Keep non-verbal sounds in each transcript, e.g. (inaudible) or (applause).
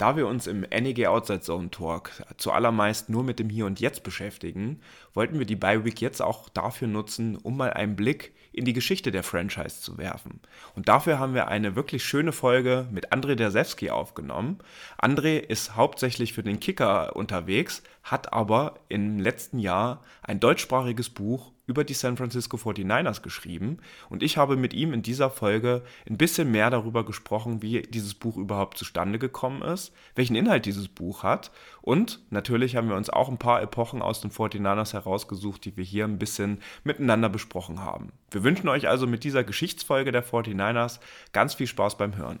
Da wir uns im NEG Outside Zone Talk zuallermeist nur mit dem Hier und Jetzt beschäftigen, wollten wir die Bye Week jetzt auch dafür nutzen, um mal einen Blick in die Geschichte der Franchise zu werfen. Und dafür haben wir eine wirklich schöne Folge mit André Dersewski aufgenommen. André ist hauptsächlich für den Kicker unterwegs, hat aber im letzten Jahr ein deutschsprachiges Buch über die San Francisco 49ers geschrieben und ich habe mit ihm in dieser Folge ein bisschen mehr darüber gesprochen, wie dieses Buch überhaupt zustande gekommen ist, welchen Inhalt dieses Buch hat und natürlich haben wir uns auch ein paar Epochen aus den 49ers herausgesucht, die wir hier ein bisschen miteinander besprochen haben. Wir wünschen euch also mit dieser Geschichtsfolge der 49ers ganz viel Spaß beim Hören.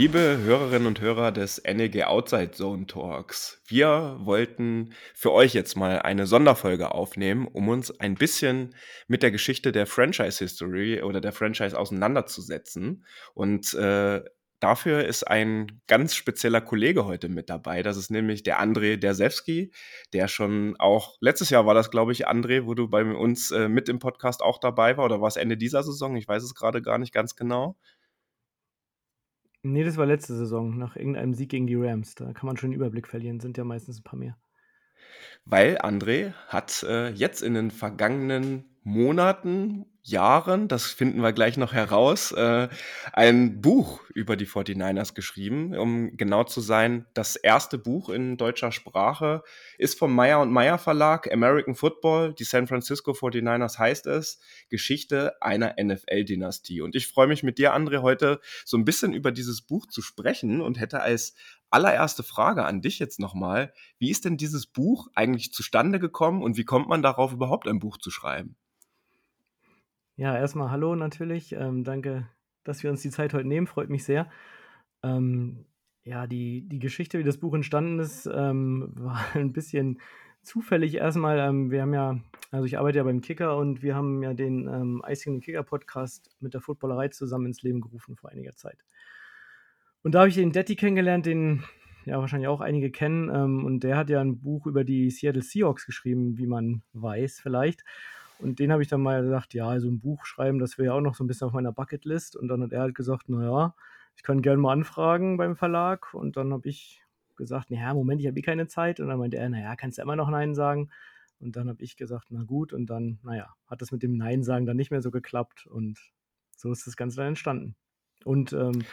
Liebe Hörerinnen und Hörer des NEG Outside Zone Talks, wir wollten für euch jetzt mal eine Sonderfolge aufnehmen, um uns ein bisschen mit der Geschichte der Franchise History oder der Franchise auseinanderzusetzen. Und äh, dafür ist ein ganz spezieller Kollege heute mit dabei. Das ist nämlich der André Dersewski, der schon auch letztes Jahr war das, glaube ich, André, wo du bei uns äh, mit im Podcast auch dabei war oder war es Ende dieser Saison? Ich weiß es gerade gar nicht ganz genau. Nee, das war letzte Saison, nach irgendeinem Sieg gegen die Rams. Da kann man schon den Überblick verlieren, sind ja meistens ein paar mehr. Weil André hat äh, jetzt in den vergangenen Monaten, Jahren, das finden wir gleich noch heraus, äh, ein Buch über die 49ers geschrieben. Um genau zu sein, das erste Buch in deutscher Sprache ist vom Meyer und Meyer Verlag, American Football, die San Francisco 49ers heißt es, Geschichte einer NFL-Dynastie. Und ich freue mich mit dir, André, heute so ein bisschen über dieses Buch zu sprechen und hätte als allererste Frage an dich jetzt nochmal, wie ist denn dieses Buch eigentlich zustande gekommen und wie kommt man darauf überhaupt ein Buch zu schreiben? Ja, erstmal hallo natürlich. Ähm, danke, dass wir uns die Zeit heute nehmen, freut mich sehr. Ähm, ja, die, die Geschichte, wie das Buch entstanden ist, ähm, (laughs) war ein bisschen zufällig erstmal. Ähm, wir haben ja, also ich arbeite ja beim Kicker und wir haben ja den ähm, Icing Kicker Podcast mit der Footballerei zusammen ins Leben gerufen vor einiger Zeit. Und da habe ich den Detti kennengelernt, den ja wahrscheinlich auch einige kennen. Ähm, und der hat ja ein Buch über die Seattle Seahawks geschrieben, wie man weiß vielleicht. Und den habe ich dann mal gesagt, ja, so ein Buch schreiben, das wäre ja auch noch so ein bisschen auf meiner Bucketlist. Und dann hat er halt gesagt, naja, ich kann gerne mal anfragen beim Verlag. Und dann habe ich gesagt, naja, Moment, ich habe eh keine Zeit. Und dann meinte er, naja, kannst du immer noch Nein sagen. Und dann habe ich gesagt, na gut. Und dann, naja, hat das mit dem Nein sagen dann nicht mehr so geklappt. Und so ist das Ganze dann entstanden. Und ähm,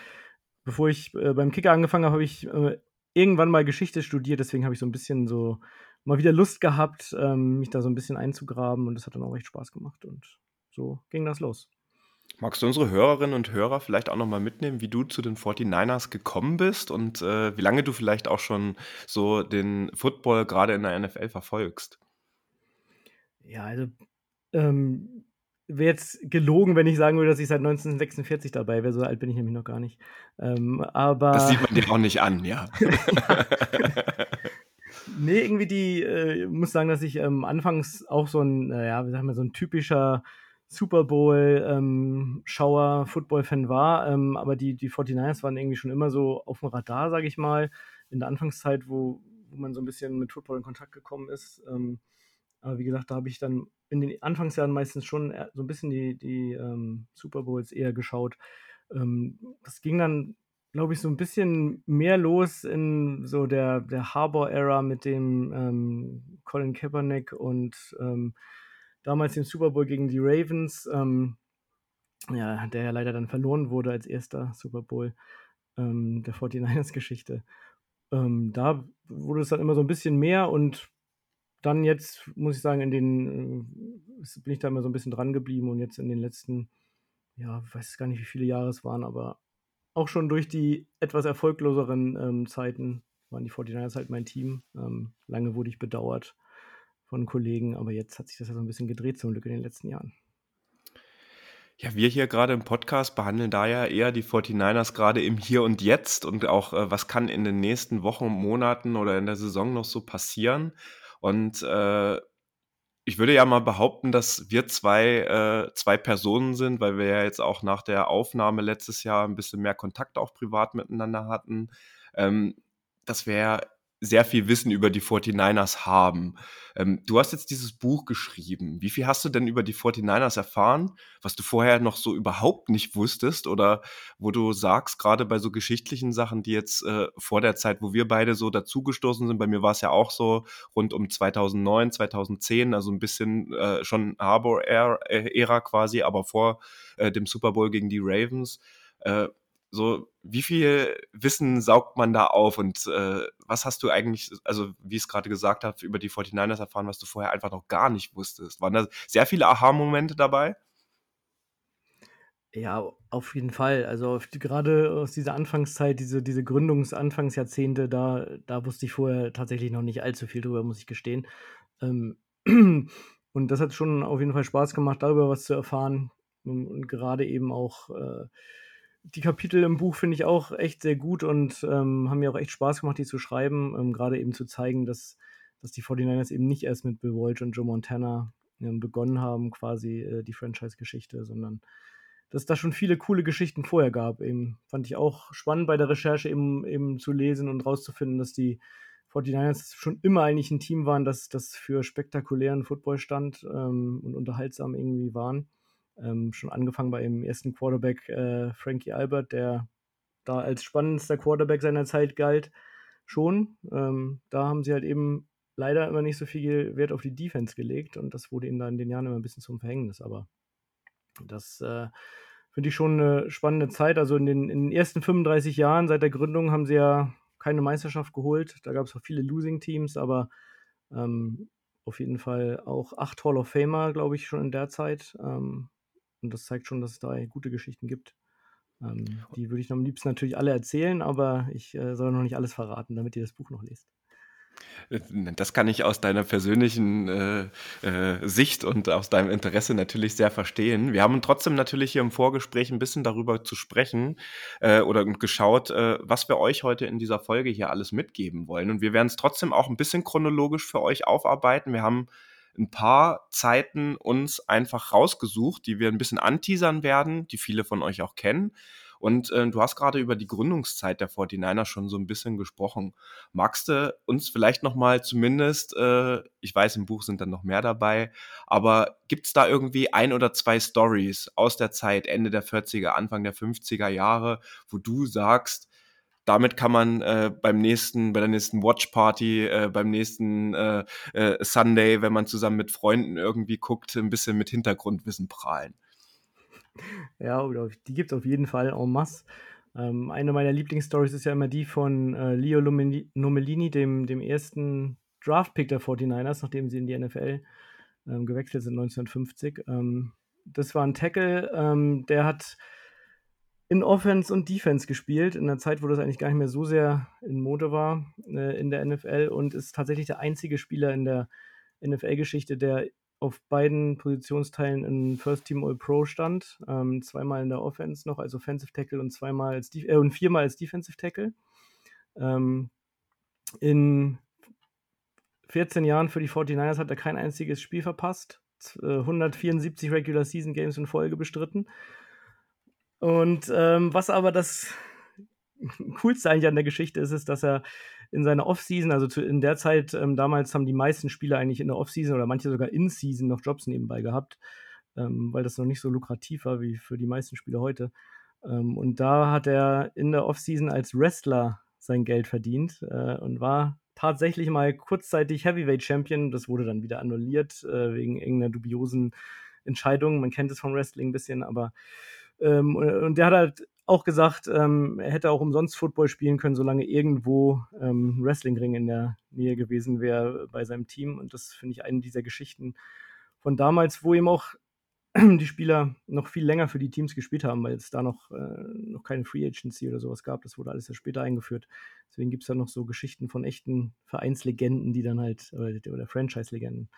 bevor ich äh, beim Kicker angefangen habe, habe ich äh, irgendwann mal Geschichte studiert. Deswegen habe ich so ein bisschen so mal wieder Lust gehabt, ähm, mich da so ein bisschen einzugraben und das hat dann auch echt Spaß gemacht und so ging das los. Magst du unsere Hörerinnen und Hörer vielleicht auch nochmal mitnehmen, wie du zu den 49ers gekommen bist und äh, wie lange du vielleicht auch schon so den Football gerade in der NFL verfolgst? Ja, also ähm, wäre jetzt gelogen, wenn ich sagen würde, dass ich seit 1946 dabei wäre. So alt bin ich nämlich noch gar nicht. Ähm, aber das sieht man dir auch nicht an, ja. (laughs) ja. Nee, irgendwie die, äh, muss sagen, dass ich ähm, anfangs auch so ein, äh, ja, wie sagen wir, so ein typischer Super Bowl-Schauer, ähm, war. Ähm, aber die, die 49ers waren irgendwie schon immer so auf dem Radar, sage ich mal, in der Anfangszeit, wo, wo man so ein bisschen mit Football in Kontakt gekommen ist. Ähm, aber wie gesagt, da habe ich dann in den Anfangsjahren meistens schon so ein bisschen die, die ähm, Super Bowls eher geschaut. Ähm, das ging dann glaube ich, so ein bisschen mehr los in so der, der Harbor-Ära mit dem ähm, Colin Kaepernick und ähm, damals dem Super Bowl gegen die Ravens, ähm, ja, der ja leider dann verloren wurde als erster Super Bowl ähm, der 49ers-Geschichte. Ähm, da wurde es dann immer so ein bisschen mehr und dann jetzt, muss ich sagen, in den, äh, bin ich da immer so ein bisschen dran geblieben und jetzt in den letzten, ja, ich weiß gar nicht, wie viele Jahre es waren, aber auch schon durch die etwas erfolgloseren ähm, Zeiten waren die 49ers halt mein Team. Ähm, lange wurde ich bedauert von Kollegen, aber jetzt hat sich das ja so ein bisschen gedreht zum Glück in den letzten Jahren. Ja, wir hier gerade im Podcast behandeln da ja eher die 49ers gerade im Hier und Jetzt und auch, äh, was kann in den nächsten Wochen, Monaten oder in der Saison noch so passieren. Und äh, ich würde ja mal behaupten, dass wir zwei, äh, zwei Personen sind, weil wir ja jetzt auch nach der Aufnahme letztes Jahr ein bisschen mehr Kontakt auch privat miteinander hatten, ähm, dass wir sehr viel Wissen über die 49ers haben. Ähm, du hast jetzt dieses Buch geschrieben. Wie viel hast du denn über die 49ers erfahren, was du vorher noch so überhaupt nicht wusstest oder wo du sagst, gerade bei so geschichtlichen Sachen, die jetzt äh, vor der Zeit, wo wir beide so dazugestoßen sind, bei mir war es ja auch so rund um 2009, 2010, also ein bisschen äh, schon Harbor-Ära quasi, aber vor äh, dem Super Bowl gegen die Ravens. So, wie viel Wissen saugt man da auf und äh, was hast du eigentlich, also wie ich es gerade gesagt habe, über die 49ers erfahren, was du vorher einfach noch gar nicht wusstest? Waren da sehr viele Aha-Momente dabei? Ja, auf jeden Fall. Also gerade aus dieser Anfangszeit, diese, diese Gründungsanfangsjahrzehnte, da, da wusste ich vorher tatsächlich noch nicht allzu viel drüber, muss ich gestehen. Ähm, (clears throat) und das hat schon auf jeden Fall Spaß gemacht, darüber was zu erfahren. Und, und gerade eben auch äh, die Kapitel im Buch finde ich auch echt sehr gut und ähm, haben mir auch echt Spaß gemacht, die zu schreiben. Ähm, Gerade eben zu zeigen, dass, dass die 49ers eben nicht erst mit Bill Walsh und Joe Montana ähm, begonnen haben, quasi äh, die Franchise-Geschichte, sondern dass es da schon viele coole Geschichten vorher gab. Eben fand ich auch spannend bei der Recherche eben, eben zu lesen und rauszufinden, dass die 49ers schon immer eigentlich ein Team waren, das, das für spektakulären Football stand ähm, und unterhaltsam irgendwie waren. Ähm, schon angefangen bei dem ersten Quarterback äh, Frankie Albert, der da als spannendster Quarterback seiner Zeit galt, schon. Ähm, da haben sie halt eben leider immer nicht so viel Wert auf die Defense gelegt und das wurde ihnen da in den Jahren immer ein bisschen zum Verhängnis. Aber das äh, finde ich schon eine spannende Zeit. Also in den, in den, ersten 35 Jahren seit der Gründung haben sie ja keine Meisterschaft geholt. Da gab es auch viele Losing-Teams, aber ähm, auf jeden Fall auch acht Hall of Famer, glaube ich, schon in der Zeit. Ähm, und das zeigt schon, dass es da gute Geschichten gibt. Ähm, die würde ich am liebsten natürlich alle erzählen, aber ich äh, soll noch nicht alles verraten, damit ihr das Buch noch lest. Äh, das kann ich aus deiner persönlichen äh, äh, Sicht und aus deinem Interesse natürlich sehr verstehen. Wir haben trotzdem natürlich hier im Vorgespräch ein bisschen darüber zu sprechen äh, oder geschaut, äh, was wir euch heute in dieser Folge hier alles mitgeben wollen. Und wir werden es trotzdem auch ein bisschen chronologisch für euch aufarbeiten. Wir haben ein paar Zeiten uns einfach rausgesucht, die wir ein bisschen anteasern werden, die viele von euch auch kennen. Und äh, du hast gerade über die Gründungszeit der 49er schon so ein bisschen gesprochen. Magst du uns vielleicht nochmal zumindest, äh, ich weiß, im Buch sind dann noch mehr dabei, aber gibt es da irgendwie ein oder zwei Stories aus der Zeit, Ende der 40er, Anfang der 50er Jahre, wo du sagst, damit kann man äh, beim nächsten, bei der nächsten Watch Party, äh, beim nächsten äh, äh, Sunday, wenn man zusammen mit Freunden irgendwie guckt, ein bisschen mit Hintergrundwissen prahlen. Ja, die gibt es auf jeden Fall en masse. Ähm, eine meiner Lieblingsstories ist ja immer die von äh, Leo Nomellini, dem, dem ersten Draft-Pick der 49ers, nachdem sie in die NFL ähm, gewechselt sind 1950. Ähm, das war ein Tackle, ähm, der hat in Offense und Defense gespielt, in einer Zeit, wo das eigentlich gar nicht mehr so sehr in Mode war äh, in der NFL und ist tatsächlich der einzige Spieler in der NFL-Geschichte, der auf beiden Positionsteilen in First Team All Pro stand. Ähm, zweimal in der Offense noch als Offensive Tackle und zweimal als äh, und viermal als Defensive Tackle. Ähm, in 14 Jahren für die 49ers hat er kein einziges Spiel verpasst. 174 Regular Season Games in Folge bestritten und ähm, was aber das Coolste eigentlich an der Geschichte ist, ist, dass er in seiner Offseason, also zu, in der Zeit, ähm, damals haben die meisten Spieler eigentlich in der Offseason oder manche sogar in Season noch Jobs nebenbei gehabt, ähm, weil das noch nicht so lukrativ war wie für die meisten Spieler heute. Ähm, und da hat er in der Offseason als Wrestler sein Geld verdient äh, und war tatsächlich mal kurzzeitig Heavyweight Champion. Das wurde dann wieder annulliert äh, wegen irgendeiner dubiosen Entscheidung. Man kennt es vom Wrestling ein bisschen, aber ähm, und der hat halt auch gesagt, ähm, er hätte auch umsonst Football spielen können, solange irgendwo ähm, Wrestlingring in der Nähe gewesen wäre bei seinem Team. Und das finde ich eine dieser Geschichten von damals, wo eben auch die Spieler noch viel länger für die Teams gespielt haben, weil es da noch, äh, noch keine Free Agency oder sowas gab. Das wurde alles ja später eingeführt. Deswegen gibt es da noch so Geschichten von echten Vereinslegenden, die dann halt, oder, oder Franchise-Legenden,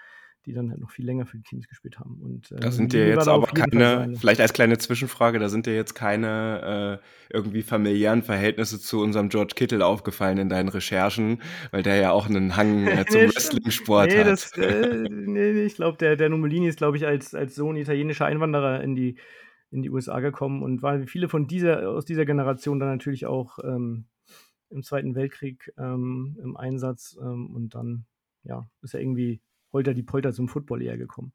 die dann halt noch viel länger für die Teams gespielt haben. Und, äh, da sind ja jetzt aber keine, vielleicht als kleine Zwischenfrage, da sind ja jetzt keine äh, irgendwie familiären Verhältnisse zu unserem George Kittle aufgefallen in deinen Recherchen, weil der ja auch einen Hang äh, (laughs) zum nee, Wrestling-Sport nee, hat. Das, äh, nee, ich glaube, der, der Numolini ist, glaube ich, als, als Sohn italienischer Einwanderer in die, in die USA gekommen und waren viele von dieser, aus dieser Generation dann natürlich auch ähm, im Zweiten Weltkrieg ähm, im Einsatz ähm, und dann ja, ist er irgendwie holter die Polter zum Football eher gekommen.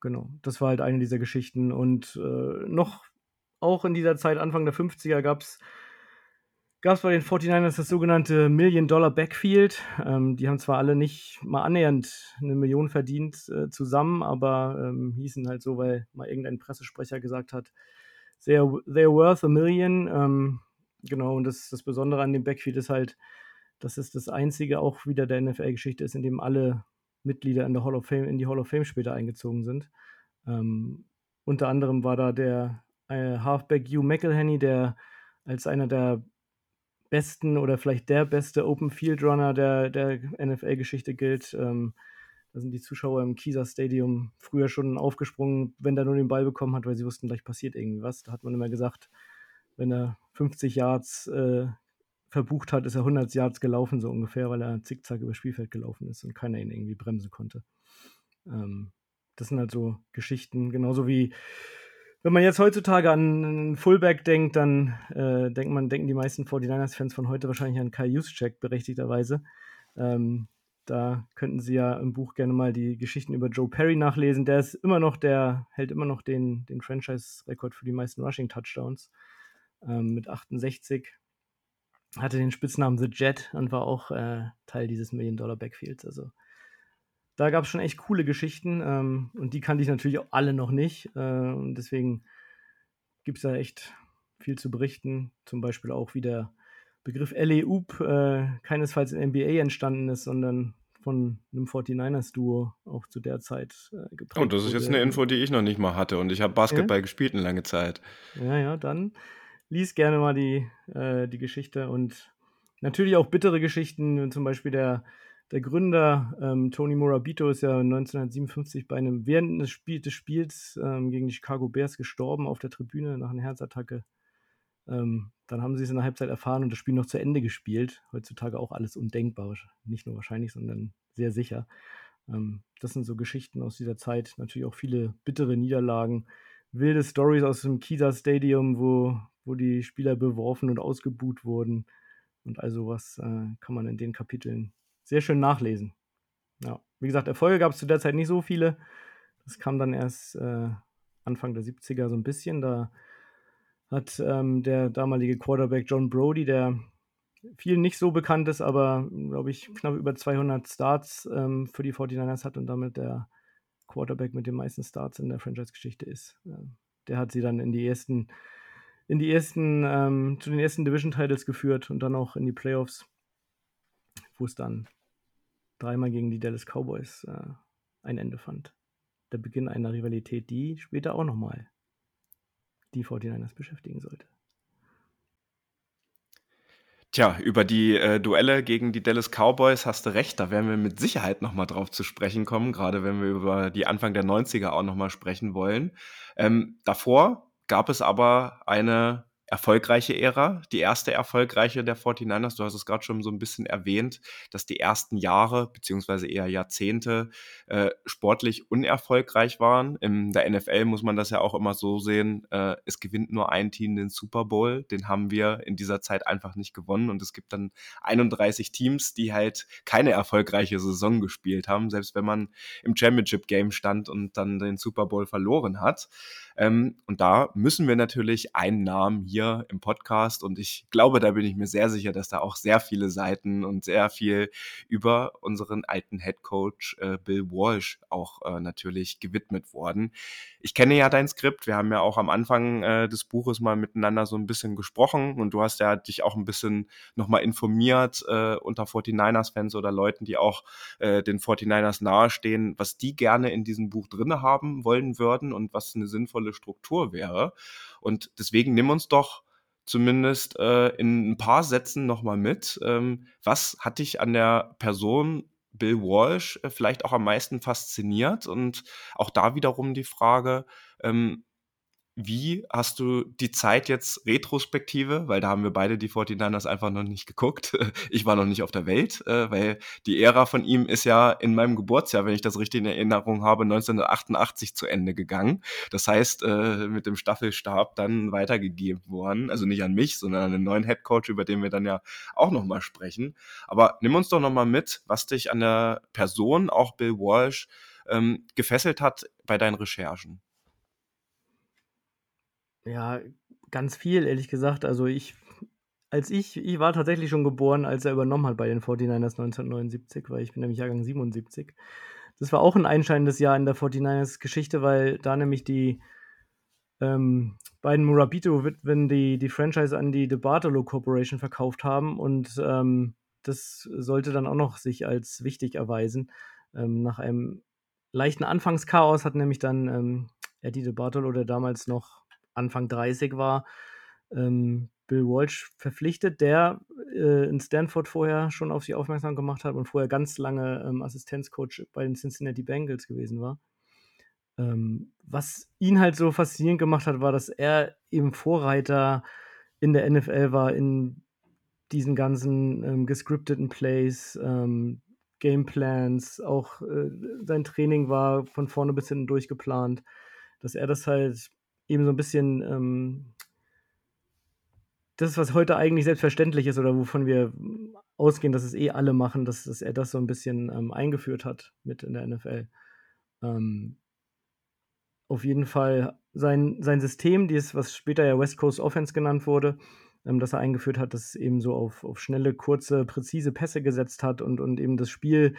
Genau, das war halt eine dieser Geschichten. Und äh, noch auch in dieser Zeit, Anfang der 50er, gab es gab bei den 49ers das sogenannte Million-Dollar Backfield. Ähm, die haben zwar alle nicht mal annähernd eine Million verdient äh, zusammen, aber ähm, hießen halt so, weil mal irgendein Pressesprecher gesagt hat, they're, they're worth a million. Ähm, genau, und das, das Besondere an dem Backfield ist halt, dass es das einzige auch wieder der NFL-Geschichte ist, in dem alle Mitglieder in der Hall of Fame, in die Hall of Fame später eingezogen sind. Ähm, unter anderem war da der äh, Halfback Hugh McElhenney, der als einer der besten oder vielleicht der beste Open Field Runner der, der NFL-Geschichte gilt. Ähm, da sind die Zuschauer im Kieser Stadium früher schon aufgesprungen, wenn der nur den Ball bekommen hat, weil sie wussten, gleich passiert irgendwie was. Da hat man immer gesagt, wenn er 50 Yards äh, verbucht hat, ist er 100 Yards gelaufen, so ungefähr, weil er zickzack über Spielfeld gelaufen ist und keiner ihn irgendwie bremsen konnte. Ähm, das sind halt so Geschichten, genauso wie wenn man jetzt heutzutage an einen Fullback denkt, dann äh, denkt man, denken die meisten 49ers-Fans von heute wahrscheinlich an Kai Juszczyk, berechtigterweise. Ähm, da könnten Sie ja im Buch gerne mal die Geschichten über Joe Perry nachlesen. Der ist immer noch, der hält immer noch den, den Franchise-Rekord für die meisten Rushing-Touchdowns ähm, mit 68 hatte den Spitznamen The Jet und war auch äh, Teil dieses Million-Dollar-Backfields. Also da gab es schon echt coole Geschichten ähm, und die kannte ich natürlich auch alle noch nicht. Äh, und deswegen gibt es da echt viel zu berichten. Zum Beispiel auch, wie der Begriff LA Oop äh, keinesfalls in NBA entstanden ist, sondern von einem 49ers-Duo auch zu der Zeit äh, geprägt. Und oh, das ist jetzt eine Info, die ich noch nicht mal hatte und ich habe Basketball ja? gespielt eine lange Zeit. Ja, ja, dann lies gerne mal die, äh, die Geschichte und natürlich auch bittere Geschichten, zum Beispiel der, der Gründer ähm, Tony Morabito ist ja 1957 bei einem während des, Spiel, des Spiels ähm, gegen die Chicago Bears gestorben auf der Tribüne nach einer Herzattacke. Ähm, dann haben sie es in der Halbzeit erfahren und das Spiel noch zu Ende gespielt. Heutzutage auch alles undenkbar, nicht nur wahrscheinlich, sondern sehr sicher. Ähm, das sind so Geschichten aus dieser Zeit. Natürlich auch viele bittere Niederlagen, wilde Stories aus dem Kieser Stadium, wo wo die Spieler beworfen und ausgebuht wurden. Und all sowas äh, kann man in den Kapiteln sehr schön nachlesen. Ja. Wie gesagt, Erfolge gab es zu der Zeit nicht so viele. Das kam dann erst äh, Anfang der 70er so ein bisschen. Da hat ähm, der damalige Quarterback John Brody, der viel nicht so bekannt ist, aber glaube ich knapp über 200 Starts ähm, für die 49ers hat und damit der Quarterback mit den meisten Starts in der Franchise-Geschichte ist. Äh, der hat sie dann in die ersten in die ersten, ähm, zu den ersten Division-Titles geführt und dann auch in die Playoffs, wo es dann dreimal gegen die Dallas Cowboys äh, ein Ende fand. Der Beginn einer Rivalität, die später auch nochmal die 49ers beschäftigen sollte. Tja, über die äh, Duelle gegen die Dallas Cowboys hast du recht, da werden wir mit Sicherheit nochmal drauf zu sprechen kommen, gerade wenn wir über die Anfang der 90er auch nochmal sprechen wollen. Ähm, davor gab es aber eine erfolgreiche Ära, die erste erfolgreiche der 49ers. Du hast es gerade schon so ein bisschen erwähnt, dass die ersten Jahre beziehungsweise eher Jahrzehnte äh, sportlich unerfolgreich waren. In der NFL muss man das ja auch immer so sehen, äh, es gewinnt nur ein Team den Super Bowl. Den haben wir in dieser Zeit einfach nicht gewonnen und es gibt dann 31 Teams, die halt keine erfolgreiche Saison gespielt haben, selbst wenn man im Championship Game stand und dann den Super Bowl verloren hat. Ähm, und da müssen wir natürlich einen Namen hier im Podcast und ich glaube, da bin ich mir sehr sicher, dass da auch sehr viele Seiten und sehr viel über unseren alten Head Coach äh, Bill Walsh auch äh, natürlich gewidmet worden. Ich kenne ja dein Skript, wir haben ja auch am Anfang äh, des Buches mal miteinander so ein bisschen gesprochen und du hast ja dich auch ein bisschen nochmal informiert äh, unter 49ers-Fans oder Leuten, die auch äh, den 49ers nahestehen, was die gerne in diesem Buch drinne haben wollen würden und was eine sinnvolle sinnvolle Struktur wäre. Und deswegen nimm uns doch zumindest äh, in ein paar Sätzen nochmal mit. Ähm, was hat dich an der Person Bill Walsh äh, vielleicht auch am meisten fasziniert? Und auch da wiederum die Frage, ähm, wie hast du die Zeit jetzt retrospektive, weil da haben wir beide die 49ers einfach noch nicht geguckt. (laughs) Ich war noch nicht auf der Welt, äh, weil die Ära von ihm ist ja in meinem Geburtsjahr, wenn ich das richtig in Erinnerung habe, 1988 zu Ende gegangen. Das heißt, äh, mit dem Staffelstab dann weitergegeben worden. Also nicht an mich, sondern an den neuen Headcoach, über den wir dann ja auch nochmal sprechen. Aber nimm uns doch nochmal mit, was dich an der Person, auch Bill Walsh, ähm, gefesselt hat bei deinen Recherchen. Ja, ganz viel, ehrlich gesagt. Also ich als ich ich war tatsächlich schon geboren, als er übernommen hat bei den 49ers 1979, weil ich bin nämlich Jahrgang 77. Das war auch ein einscheinendes Jahr in der 49ers Geschichte, weil da nämlich die ähm, beiden Murabito-Witwen die, die Franchise an die De Bartolo Corporation verkauft haben und ähm, das sollte dann auch noch sich als wichtig erweisen. Ähm, nach einem leichten Anfangschaos hat nämlich dann ähm, Eddie De Bartolo, der damals noch Anfang 30 war, ähm, Bill Walsh verpflichtet, der äh, in Stanford vorher schon auf sie aufmerksam gemacht hat und vorher ganz lange ähm, Assistenzcoach bei den Cincinnati Bengals gewesen war. Ähm, was ihn halt so faszinierend gemacht hat, war, dass er eben Vorreiter in der NFL war, in diesen ganzen ähm, gescripteten Plays, ähm, Gameplans, auch äh, sein Training war von vorne bis hinten durchgeplant, dass er das halt eben so ein bisschen ähm, das, was heute eigentlich selbstverständlich ist oder wovon wir ausgehen, dass es eh alle machen, dass, dass er das so ein bisschen ähm, eingeführt hat mit in der NFL. Ähm, auf jeden Fall sein, sein System, dieses, was später ja West Coast Offense genannt wurde, ähm, das er eingeführt hat, das eben so auf, auf schnelle, kurze, präzise Pässe gesetzt hat und, und eben das Spiel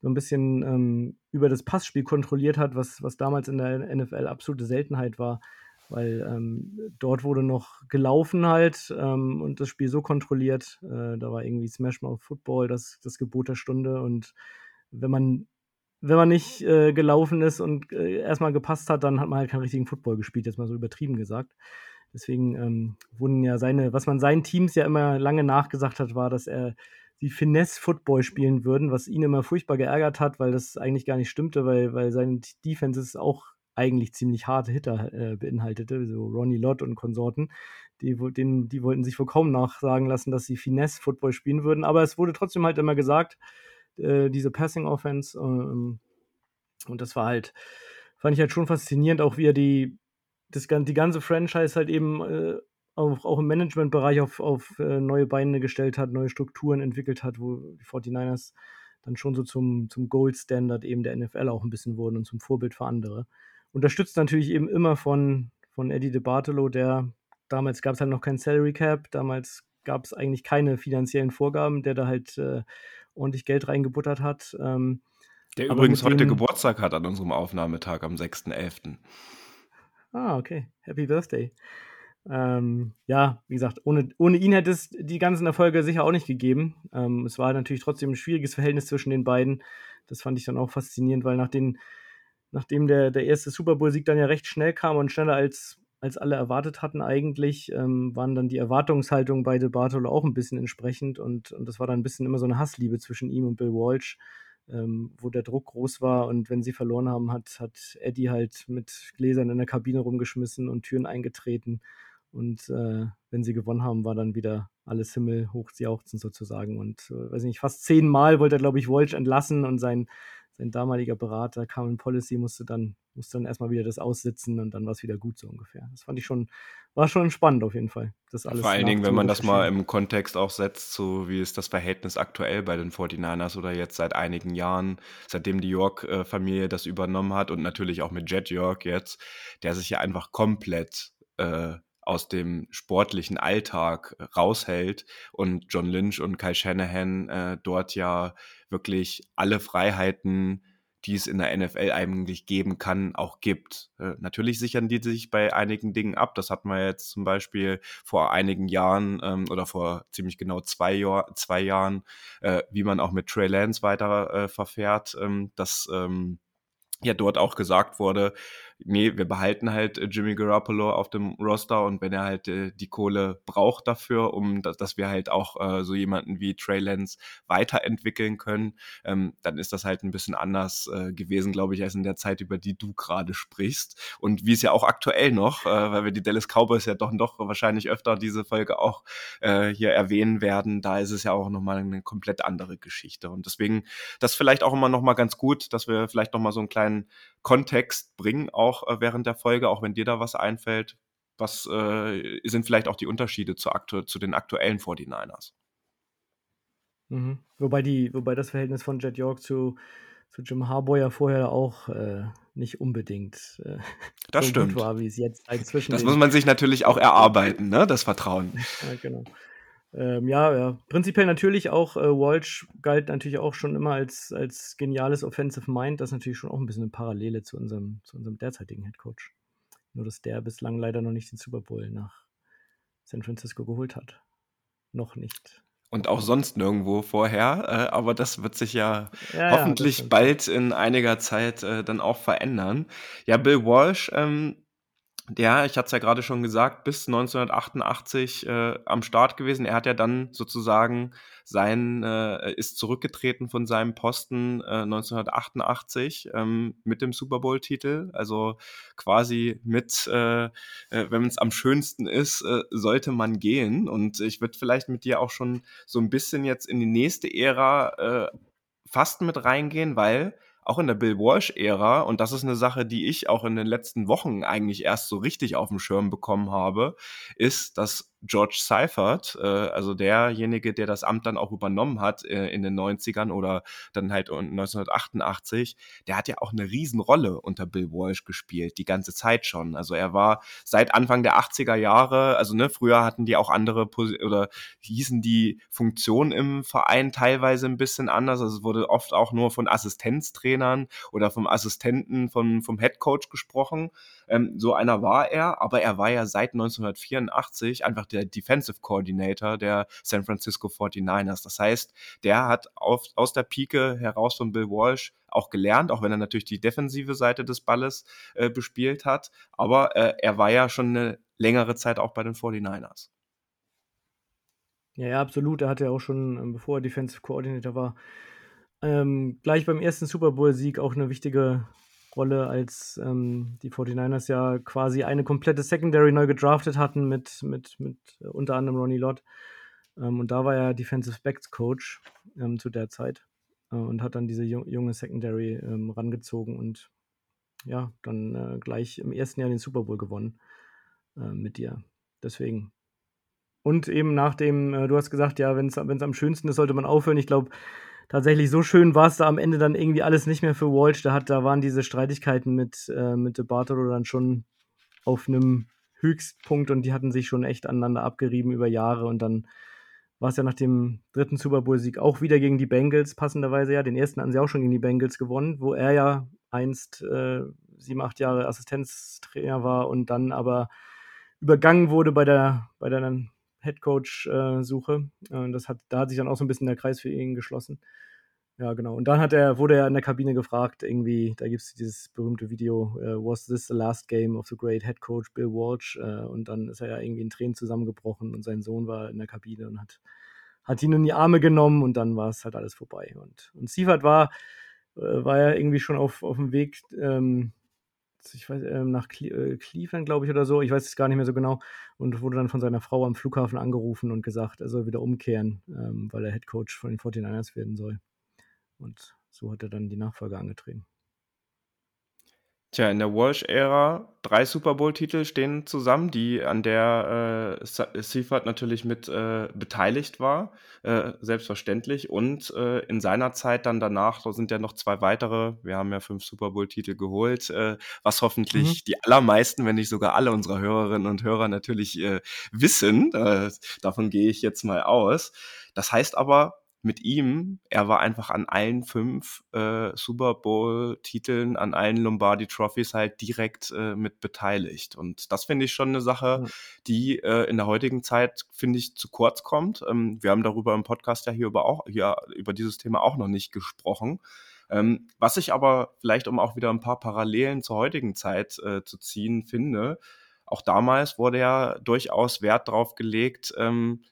so ein bisschen ähm, über das Passspiel kontrolliert hat, was, was damals in der NFL absolute Seltenheit war weil ähm, dort wurde noch gelaufen halt ähm, und das Spiel so kontrolliert. Äh, da war irgendwie Smash Mouth Football das, das Gebot der Stunde und wenn man wenn man nicht äh, gelaufen ist und äh, erstmal gepasst hat, dann hat man halt keinen richtigen Football gespielt, jetzt mal so übertrieben gesagt. Deswegen ähm, wurden ja seine, was man seinen Teams ja immer lange nachgesagt hat, war, dass er die Finesse-Football spielen würden, was ihn immer furchtbar geärgert hat, weil das eigentlich gar nicht stimmte, weil, weil seine Defenses auch eigentlich ziemlich harte Hitter äh, beinhaltete, so Ronnie Lott und Konsorten. Die, den, die wollten sich wohl kaum nachsagen lassen, dass sie Finesse-Football spielen würden, aber es wurde trotzdem halt immer gesagt, äh, diese Passing-Offense. Ähm, und das war halt, fand ich halt schon faszinierend, auch wie er die, das, die ganze Franchise halt eben äh, auch, auch im Managementbereich auf, auf äh, neue Beine gestellt hat, neue Strukturen entwickelt hat, wo die 49ers dann schon so zum, zum Gold Standard eben der NFL auch ein bisschen wurden und zum Vorbild für andere unterstützt natürlich eben immer von, von Eddie De Bartolo, der damals gab es halt noch kein Salary Cap, damals gab es eigentlich keine finanziellen Vorgaben, der da halt äh, ordentlich Geld reingebuttert hat. Ähm, der übrigens heute Geburtstag hat an unserem Aufnahmetag am 6.11. Ah, okay. Happy Birthday. Ähm, ja, wie gesagt, ohne, ohne ihn hätte es die ganzen Erfolge sicher auch nicht gegeben. Ähm, es war natürlich trotzdem ein schwieriges Verhältnis zwischen den beiden. Das fand ich dann auch faszinierend, weil nach den nachdem der, der erste Super Bowl-Sieg dann ja recht schnell kam und schneller als, als alle erwartet hatten eigentlich, ähm, waren dann die Erwartungshaltungen bei De Bartolo auch ein bisschen entsprechend und, und das war dann ein bisschen immer so eine Hassliebe zwischen ihm und Bill Walsh, ähm, wo der Druck groß war und wenn sie verloren haben, hat, hat Eddie halt mit Gläsern in der Kabine rumgeschmissen und Türen eingetreten und äh, wenn sie gewonnen haben, war dann wieder alles Himmel hochjauchzen sozusagen und äh, weiß nicht, fast zehnmal wollte er, glaube ich, Walsh entlassen und sein sein damaliger Berater, Carmen Policy, musste dann, musste dann erstmal wieder das aussitzen und dann war es wieder gut so ungefähr. Das fand ich schon, war schon spannend auf jeden Fall. Das alles Vor allen Dingen, wenn man das mal im Kontext auch setzt, so wie ist das Verhältnis aktuell bei den 49ers oder jetzt seit einigen Jahren, seitdem die York-Familie das übernommen hat und natürlich auch mit Jet York jetzt, der sich ja einfach komplett äh, aus dem sportlichen Alltag raushält und John Lynch und Kai Shanahan äh, dort ja wirklich alle Freiheiten, die es in der NFL eigentlich geben kann, auch gibt. Äh, natürlich sichern die sich bei einigen Dingen ab. Das hatten wir jetzt zum Beispiel vor einigen Jahren ähm, oder vor ziemlich genau zwei, Jahr, zwei Jahren, äh, wie man auch mit Trey Lance weiter äh, verfährt, ähm, dass ähm, ja dort auch gesagt wurde, nee, wir behalten halt äh, Jimmy Garoppolo auf dem Roster und wenn er halt äh, die Kohle braucht dafür, um dass, wir halt auch äh, so jemanden wie Trey Lance weiterentwickeln können, ähm, dann ist das halt ein bisschen anders äh, gewesen, glaube ich, als in der Zeit, über die du gerade sprichst. Und wie es ja auch aktuell noch, äh, weil wir die Dallas Cowboys ja doch, doch wahrscheinlich öfter diese Folge auch hier erwähnen werden, da ist es ja auch nochmal eine komplett andere Geschichte. Und deswegen, das vielleicht auch immer nochmal ganz gut, dass wir vielleicht nochmal so einen kleinen Kontext bringen, auch äh, während der Folge, auch wenn dir da was einfällt. Was äh, sind vielleicht auch die Unterschiede zu, aktu zu den aktuellen 49ers? Mhm. Wobei, die, wobei das Verhältnis von Jet York zu, zu Jim Harbour ja vorher auch äh, nicht unbedingt äh, das so stimmt. war, wie es jetzt inzwischen Das muss man sich natürlich auch erarbeiten, ne? das Vertrauen. (laughs) ja, genau. Ähm, ja, ja, prinzipiell natürlich auch, äh, Walsh galt natürlich auch schon immer als, als geniales Offensive Mind. Das ist natürlich schon auch ein bisschen eine Parallele zu unserem, zu unserem derzeitigen Head Coach. Nur, dass der bislang leider noch nicht den Super Bowl nach San Francisco geholt hat. Noch nicht. Und auch sonst nirgendwo vorher. Äh, aber das wird sich ja, ja hoffentlich ja, bald in einiger Zeit äh, dann auch verändern. Ja, Bill Walsh, ähm, der, ich hatte es ja gerade schon gesagt, bis 1988 äh, am Start gewesen. Er hat ja dann sozusagen sein, äh, ist zurückgetreten von seinem Posten äh, 1988 ähm, mit dem Super Bowl-Titel. Also quasi mit, äh, äh, wenn es am schönsten ist, äh, sollte man gehen. Und ich würde vielleicht mit dir auch schon so ein bisschen jetzt in die nächste Ära äh, fast mit reingehen, weil auch in der Bill Walsh-Ära, und das ist eine Sache, die ich auch in den letzten Wochen eigentlich erst so richtig auf dem Schirm bekommen habe, ist, dass George Seifert, äh, also derjenige, der das Amt dann auch übernommen hat äh, in den 90ern oder dann halt 1988, der hat ja auch eine Riesenrolle unter Bill Walsh gespielt, die ganze Zeit schon. Also er war seit Anfang der 80er Jahre, also ne, früher hatten die auch andere Pos oder hießen die Funktionen im Verein teilweise ein bisschen anders. Also es wurde oft auch nur von Assistenztrainern oder vom Assistenten von, vom Head Coach gesprochen. Ähm, so einer war er, aber er war ja seit 1984 einfach der Defensive Coordinator der San Francisco 49ers. Das heißt, der hat auf, aus der Pike heraus von Bill Walsh auch gelernt, auch wenn er natürlich die defensive Seite des Balles äh, bespielt hat. Aber äh, er war ja schon eine längere Zeit auch bei den 49ers. Ja, ja, absolut. Er hatte ja auch schon, ähm, bevor er Defensive Coordinator war, ähm, gleich beim ersten Super Bowl-Sieg auch eine wichtige Rolle, als ähm, die 49ers ja quasi eine komplette Secondary neu gedraftet hatten mit, mit, mit äh, unter anderem Ronnie Lott. Ähm, und da war er Defensive Backs Coach ähm, zu der Zeit äh, und hat dann diese junge Secondary ähm, rangezogen und ja, dann äh, gleich im ersten Jahr den Super Bowl gewonnen äh, mit dir. Deswegen. Und eben nach dem, äh, du hast gesagt, ja, wenn es am schönsten ist, sollte man aufhören. Ich glaube, tatsächlich so schön war es da am Ende dann irgendwie alles nicht mehr für Walsh. Da, hat, da waren diese Streitigkeiten mit, äh, mit De Bartolo dann schon auf einem Höchstpunkt und die hatten sich schon echt aneinander abgerieben über Jahre und dann war es ja nach dem dritten Super Bowl-Sieg auch wieder gegen die Bengals, passenderweise ja. Den ersten hatten sie auch schon gegen die Bengals gewonnen, wo er ja einst äh, sieben, acht Jahre Assistenztrainer war und dann aber übergangen wurde bei der, bei der Headcoach-Suche. Äh, das hat, da hat sich dann auch so ein bisschen der Kreis für ihn geschlossen. Ja, genau. Und dann hat er, wurde er in der Kabine gefragt, irgendwie, da gibt es dieses berühmte Video, uh, Was this the last game of the great head coach Bill Walsh? Uh, und dann ist er ja irgendwie in Tränen zusammengebrochen und sein Sohn war in der Kabine und hat, hat ihn in die Arme genommen und dann war es halt alles vorbei. Und, und Siefert war, äh, war ja irgendwie schon auf, auf dem Weg, ähm, ich weiß, ähm, nach äh, Cleveland, glaube ich, oder so. Ich weiß es gar nicht mehr so genau. Und wurde dann von seiner Frau am Flughafen angerufen und gesagt, er soll wieder umkehren, ähm, weil er Head Coach von den 49ers werden soll. Und so hat er dann die Nachfolge angetreten. Tja, in der Walsh-Ära drei Super Bowl-Titel stehen zusammen, die an der äh, Seifert natürlich mit äh, beteiligt war, äh, selbstverständlich. Und äh, in seiner Zeit dann danach da sind ja noch zwei weitere. Wir haben ja fünf Super Bowl-Titel geholt, äh, was hoffentlich mhm. die allermeisten, wenn nicht sogar alle unserer Hörerinnen und Hörer natürlich äh, wissen. Äh, davon gehe ich jetzt mal aus. Das heißt aber, mit ihm, er war einfach an allen fünf äh, Super Bowl-Titeln, an allen Lombardi-Trophies halt direkt äh, mit beteiligt. Und das finde ich schon eine Sache, mhm. die äh, in der heutigen Zeit, finde ich, zu kurz kommt. Ähm, wir haben darüber im Podcast ja hier über, auch, hier über dieses Thema auch noch nicht gesprochen. Ähm, was ich aber vielleicht, um auch wieder ein paar Parallelen zur heutigen Zeit äh, zu ziehen, finde, auch damals wurde ja durchaus Wert darauf gelegt, ähm,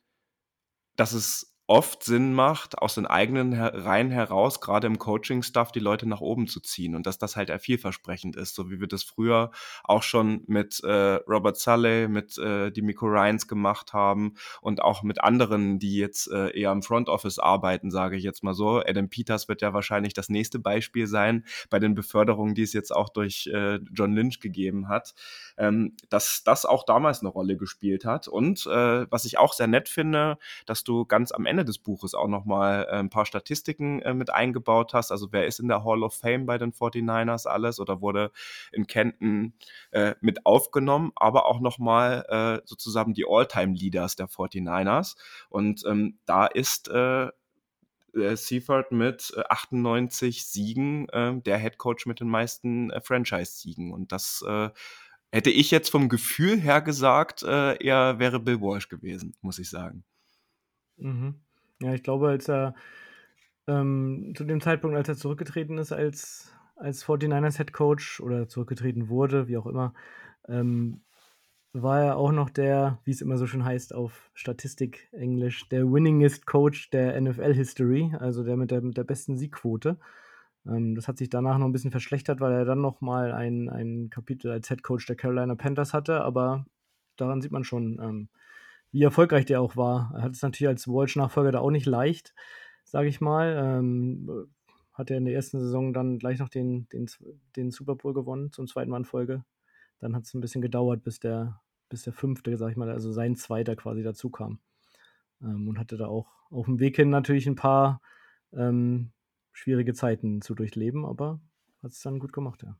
dass es oft Sinn macht, aus den eigenen Reihen heraus, gerade im Coaching-Stuff, die Leute nach oben zu ziehen und dass das halt vielversprechend ist, so wie wir das früher auch schon mit äh, Robert Sully, mit äh, die Miko Ryans gemacht haben und auch mit anderen, die jetzt äh, eher im Front Office arbeiten, sage ich jetzt mal so. Adam Peters wird ja wahrscheinlich das nächste Beispiel sein bei den Beförderungen, die es jetzt auch durch äh, John Lynch gegeben hat, ähm, dass das auch damals eine Rolle gespielt hat und äh, was ich auch sehr nett finde, dass du ganz am Ende Ende des Buches auch nochmal äh, ein paar Statistiken äh, mit eingebaut hast. Also wer ist in der Hall of Fame bei den 49ers alles oder wurde in Kenton äh, mit aufgenommen, aber auch nochmal sozusagen die All-Time-Leaders der 49ers. Und ähm, da ist Seaford mit 98 äh, Siegen der Head Coach mit den meisten Franchise-Siegen. Und das hätte ich jetzt vom Gefühl her gesagt, eher wäre Bill Walsh gewesen, muss ich sagen. Mhm. Ja, ich glaube, als er ähm, zu dem Zeitpunkt, als er zurückgetreten ist als, als 49ers Head Coach oder zurückgetreten wurde, wie auch immer, ähm, war er auch noch der, wie es immer so schön heißt auf Statistik Englisch, der winningest Coach der NFL History, also der mit der, mit der besten Siegquote. Ähm, das hat sich danach noch ein bisschen verschlechtert, weil er dann noch mal ein, ein Kapitel als Head Coach der Carolina Panthers hatte, aber daran sieht man schon, ähm, wie erfolgreich der auch war. Er hat es natürlich als Walsh-Nachfolger da auch nicht leicht, sage ich mal. Ähm, hat er in der ersten Saison dann gleich noch den, den, den Super Bowl gewonnen, zum zweiten Mal in Folge. Dann hat es ein bisschen gedauert, bis der, bis der fünfte, sag ich mal, also sein zweiter quasi dazu kam. Ähm, und hatte da auch auf dem Weg hin natürlich ein paar ähm, schwierige Zeiten zu durchleben, aber hat es dann gut gemacht, ja.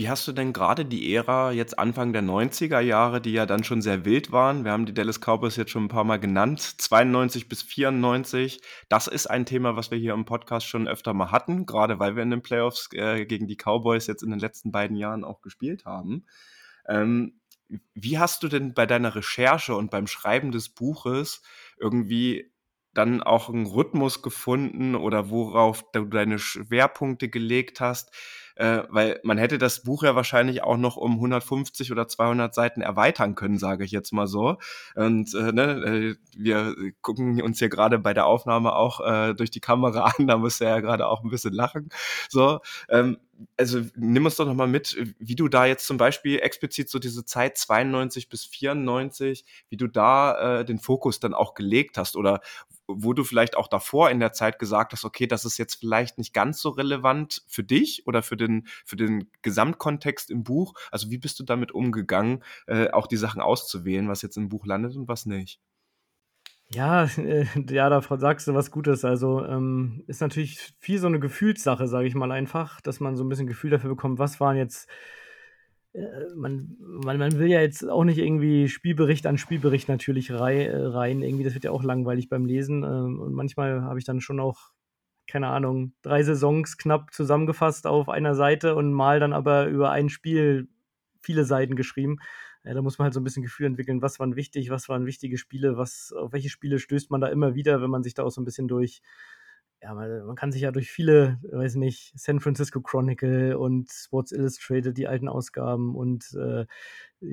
Wie hast du denn gerade die Ära jetzt Anfang der 90er Jahre, die ja dann schon sehr wild waren, wir haben die Dallas Cowboys jetzt schon ein paar Mal genannt, 92 bis 94, das ist ein Thema, was wir hier im Podcast schon öfter mal hatten, gerade weil wir in den Playoffs äh, gegen die Cowboys jetzt in den letzten beiden Jahren auch gespielt haben. Ähm, wie hast du denn bei deiner Recherche und beim Schreiben des Buches irgendwie dann auch einen Rhythmus gefunden oder worauf du deine Schwerpunkte gelegt hast? Äh, weil man hätte das Buch ja wahrscheinlich auch noch um 150 oder 200 Seiten erweitern können, sage ich jetzt mal so. Und äh, ne, äh, wir gucken uns hier gerade bei der Aufnahme auch äh, durch die Kamera (laughs) an, da muss er ja gerade auch ein bisschen lachen. So, ähm, also nimm uns doch noch mal mit, wie du da jetzt zum Beispiel explizit so diese Zeit 92 bis 94, wie du da äh, den Fokus dann auch gelegt hast oder wo du vielleicht auch davor in der Zeit gesagt hast, okay, das ist jetzt vielleicht nicht ganz so relevant für dich oder für den, für den Gesamtkontext im Buch. Also wie bist du damit umgegangen, äh, auch die Sachen auszuwählen, was jetzt im Buch landet und was nicht? Ja, äh, (laughs) ja, da sagst du was Gutes. Also ähm, ist natürlich viel so eine Gefühlssache, sage ich mal einfach, dass man so ein bisschen Gefühl dafür bekommt, was waren jetzt man, man, man will ja jetzt auch nicht irgendwie Spielbericht an Spielbericht natürlich äh, rein. Irgendwie, das wird ja auch langweilig beim Lesen. Ähm, und manchmal habe ich dann schon auch, keine Ahnung, drei Saisons knapp zusammengefasst auf einer Seite und mal dann aber über ein Spiel viele Seiten geschrieben. Ja, da muss man halt so ein bisschen Gefühl entwickeln, was waren wichtig, was waren wichtige Spiele, was, auf welche Spiele stößt man da immer wieder, wenn man sich da auch so ein bisschen durch ja, man, man kann sich ja durch viele, weiß nicht, San Francisco Chronicle und Sports Illustrated, die alten Ausgaben und äh,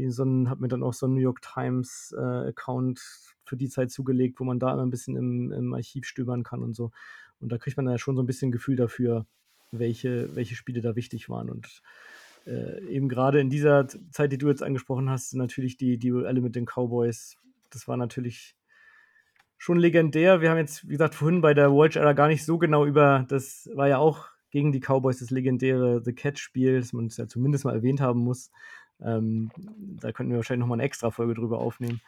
so ein, hat mir dann auch so ein New York Times äh, Account für die Zeit zugelegt, wo man da immer ein bisschen im, im Archiv stöbern kann und so. Und da kriegt man ja schon so ein bisschen Gefühl dafür, welche, welche Spiele da wichtig waren. Und äh, eben gerade in dieser Zeit, die du jetzt angesprochen hast, natürlich die, die Duelle mit den Cowboys, das war natürlich schon legendär. Wir haben jetzt, wie gesagt, vorhin bei der Watch Era gar nicht so genau über, das war ja auch gegen die Cowboys das legendäre The Catch-Spiel, das man ja zumindest mal erwähnt haben muss. Ähm, da könnten wir wahrscheinlich nochmal eine extra Folge drüber aufnehmen.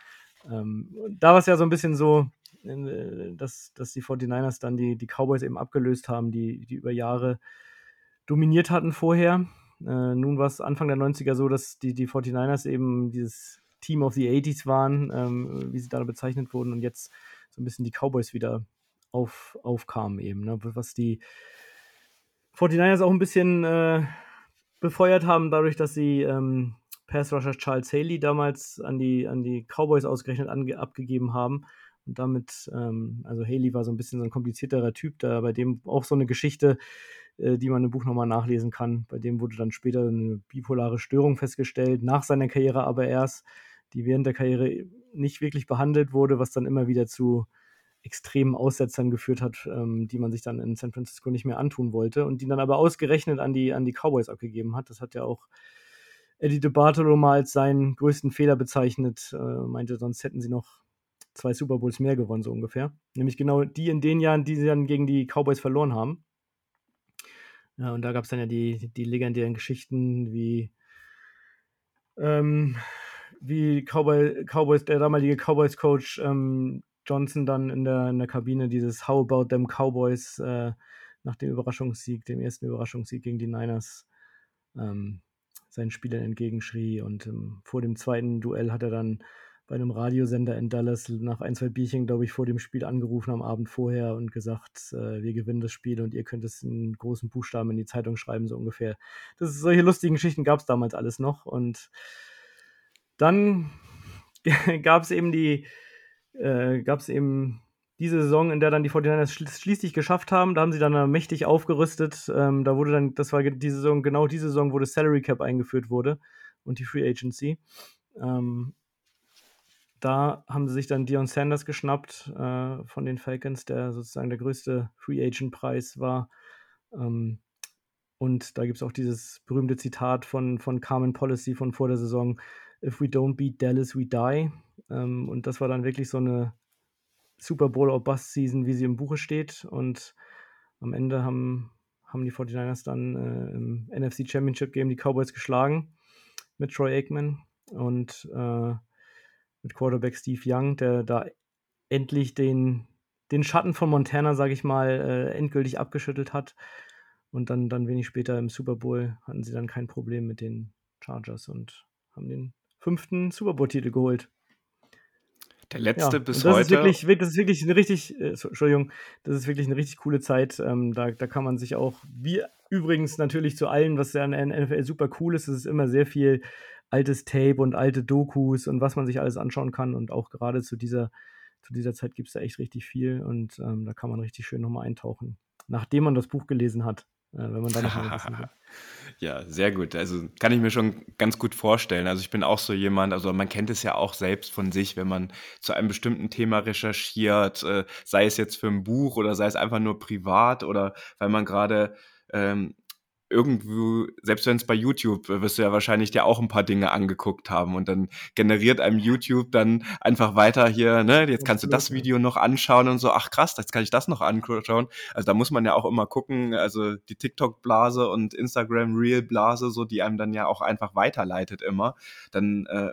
Ähm, da war es ja so ein bisschen so, äh, dass, dass die 49ers dann die, die Cowboys eben abgelöst haben, die, die über Jahre dominiert hatten vorher. Äh, nun war es Anfang der 90er so, dass die, die 49ers eben dieses Team of the 80s waren, ähm, wie sie da bezeichnet wurden und jetzt so ein bisschen die Cowboys wieder auf, aufkamen eben, ne? was die 49ers auch ein bisschen äh, befeuert haben, dadurch, dass sie ähm, Pass Rusher Charles Haley damals an die, an die Cowboys ausgerechnet ange abgegeben haben. Und damit, ähm, also Haley war so ein bisschen so ein komplizierterer Typ, da bei dem auch so eine Geschichte äh, die man im Buch nochmal nachlesen kann. Bei dem wurde dann später eine bipolare Störung festgestellt, nach seiner Karriere aber erst, die während der Karriere nicht wirklich behandelt wurde, was dann immer wieder zu extremen Aussetzern geführt hat, ähm, die man sich dann in San Francisco nicht mehr antun wollte und die dann aber ausgerechnet an die, an die Cowboys abgegeben hat. Das hat ja auch Eddie DeBartolo mal als seinen größten Fehler bezeichnet, äh, meinte, sonst hätten sie noch zwei Super Bowls mehr gewonnen, so ungefähr. Nämlich genau die in den Jahren, die sie dann gegen die Cowboys verloren haben. Ja, und da gab es dann ja die, die legendären Geschichten wie, ähm, wie Cowboy, Cowboys, der damalige Cowboys-Coach ähm, Johnson dann in der, in der Kabine dieses How about them Cowboys äh, nach dem Überraschungssieg, dem ersten Überraschungssieg gegen die Niners, ähm, seinen Spielern entgegenschrie. Und ähm, vor dem zweiten Duell hat er dann bei einem Radiosender in Dallas nach ein, zwei Bierchen, glaube ich, vor dem Spiel angerufen am Abend vorher und gesagt, äh, wir gewinnen das Spiel und ihr könnt es in großen Buchstaben in die Zeitung schreiben, so ungefähr. Das solche lustigen Geschichten gab es damals alles noch. Und dann (laughs) gab es eben die, äh, gab es eben diese Saison, in der dann die 49ers schließlich geschafft haben. Da haben sie dann mächtig aufgerüstet. Ähm, da wurde dann, das war die Saison, genau diese Saison, wo das Salary Cap eingeführt wurde und die Free Agency. Ähm, da haben sie sich dann Dion Sanders geschnappt äh, von den Falcons, der sozusagen der größte Free Agent Preis war. Ähm, und da gibt es auch dieses berühmte Zitat von, von Carmen Policy von vor der Saison: If we don't beat Dallas, we die. Ähm, und das war dann wirklich so eine Super Bowl or Bust Season, wie sie im Buche steht. Und am Ende haben, haben die 49ers dann äh, im NFC Championship Game die Cowboys geschlagen mit Troy Aikman. Und äh, mit Quarterback Steve Young, der da endlich den, den Schatten von Montana, sage ich mal, äh, endgültig abgeschüttelt hat. Und dann, dann wenig später im Super Bowl hatten sie dann kein Problem mit den Chargers und haben den fünften Super Bowl-Titel geholt. Der letzte ja, bis das heute. Ist wirklich, das ist wirklich eine richtig, äh, Entschuldigung, das ist wirklich eine richtig coole Zeit. Ähm, da, da kann man sich auch, wie übrigens natürlich zu allen, was ja an der NFL super cool ist, es ist immer sehr viel altes Tape und alte Dokus und was man sich alles anschauen kann. Und auch gerade zu dieser, zu dieser Zeit gibt es da echt richtig viel und ähm, da kann man richtig schön nochmal eintauchen, nachdem man das Buch gelesen hat. Äh, wenn man dann noch. (laughs) Ja, sehr gut. Also kann ich mir schon ganz gut vorstellen. Also ich bin auch so jemand, also man kennt es ja auch selbst von sich, wenn man zu einem bestimmten Thema recherchiert, äh, sei es jetzt für ein Buch oder sei es einfach nur privat oder weil man gerade ähm, irgendwo, selbst wenn es bei YouTube, äh, wirst du ja wahrscheinlich dir auch ein paar Dinge angeguckt haben und dann generiert einem YouTube dann einfach weiter hier, ne, jetzt kannst du das Video noch anschauen und so, ach krass, jetzt kann ich das noch anschauen. Also da muss man ja auch immer gucken, also die TikTok-Blase und Instagram Reel-Blase, so, die einem dann ja auch einfach weiterleitet immer, dann äh,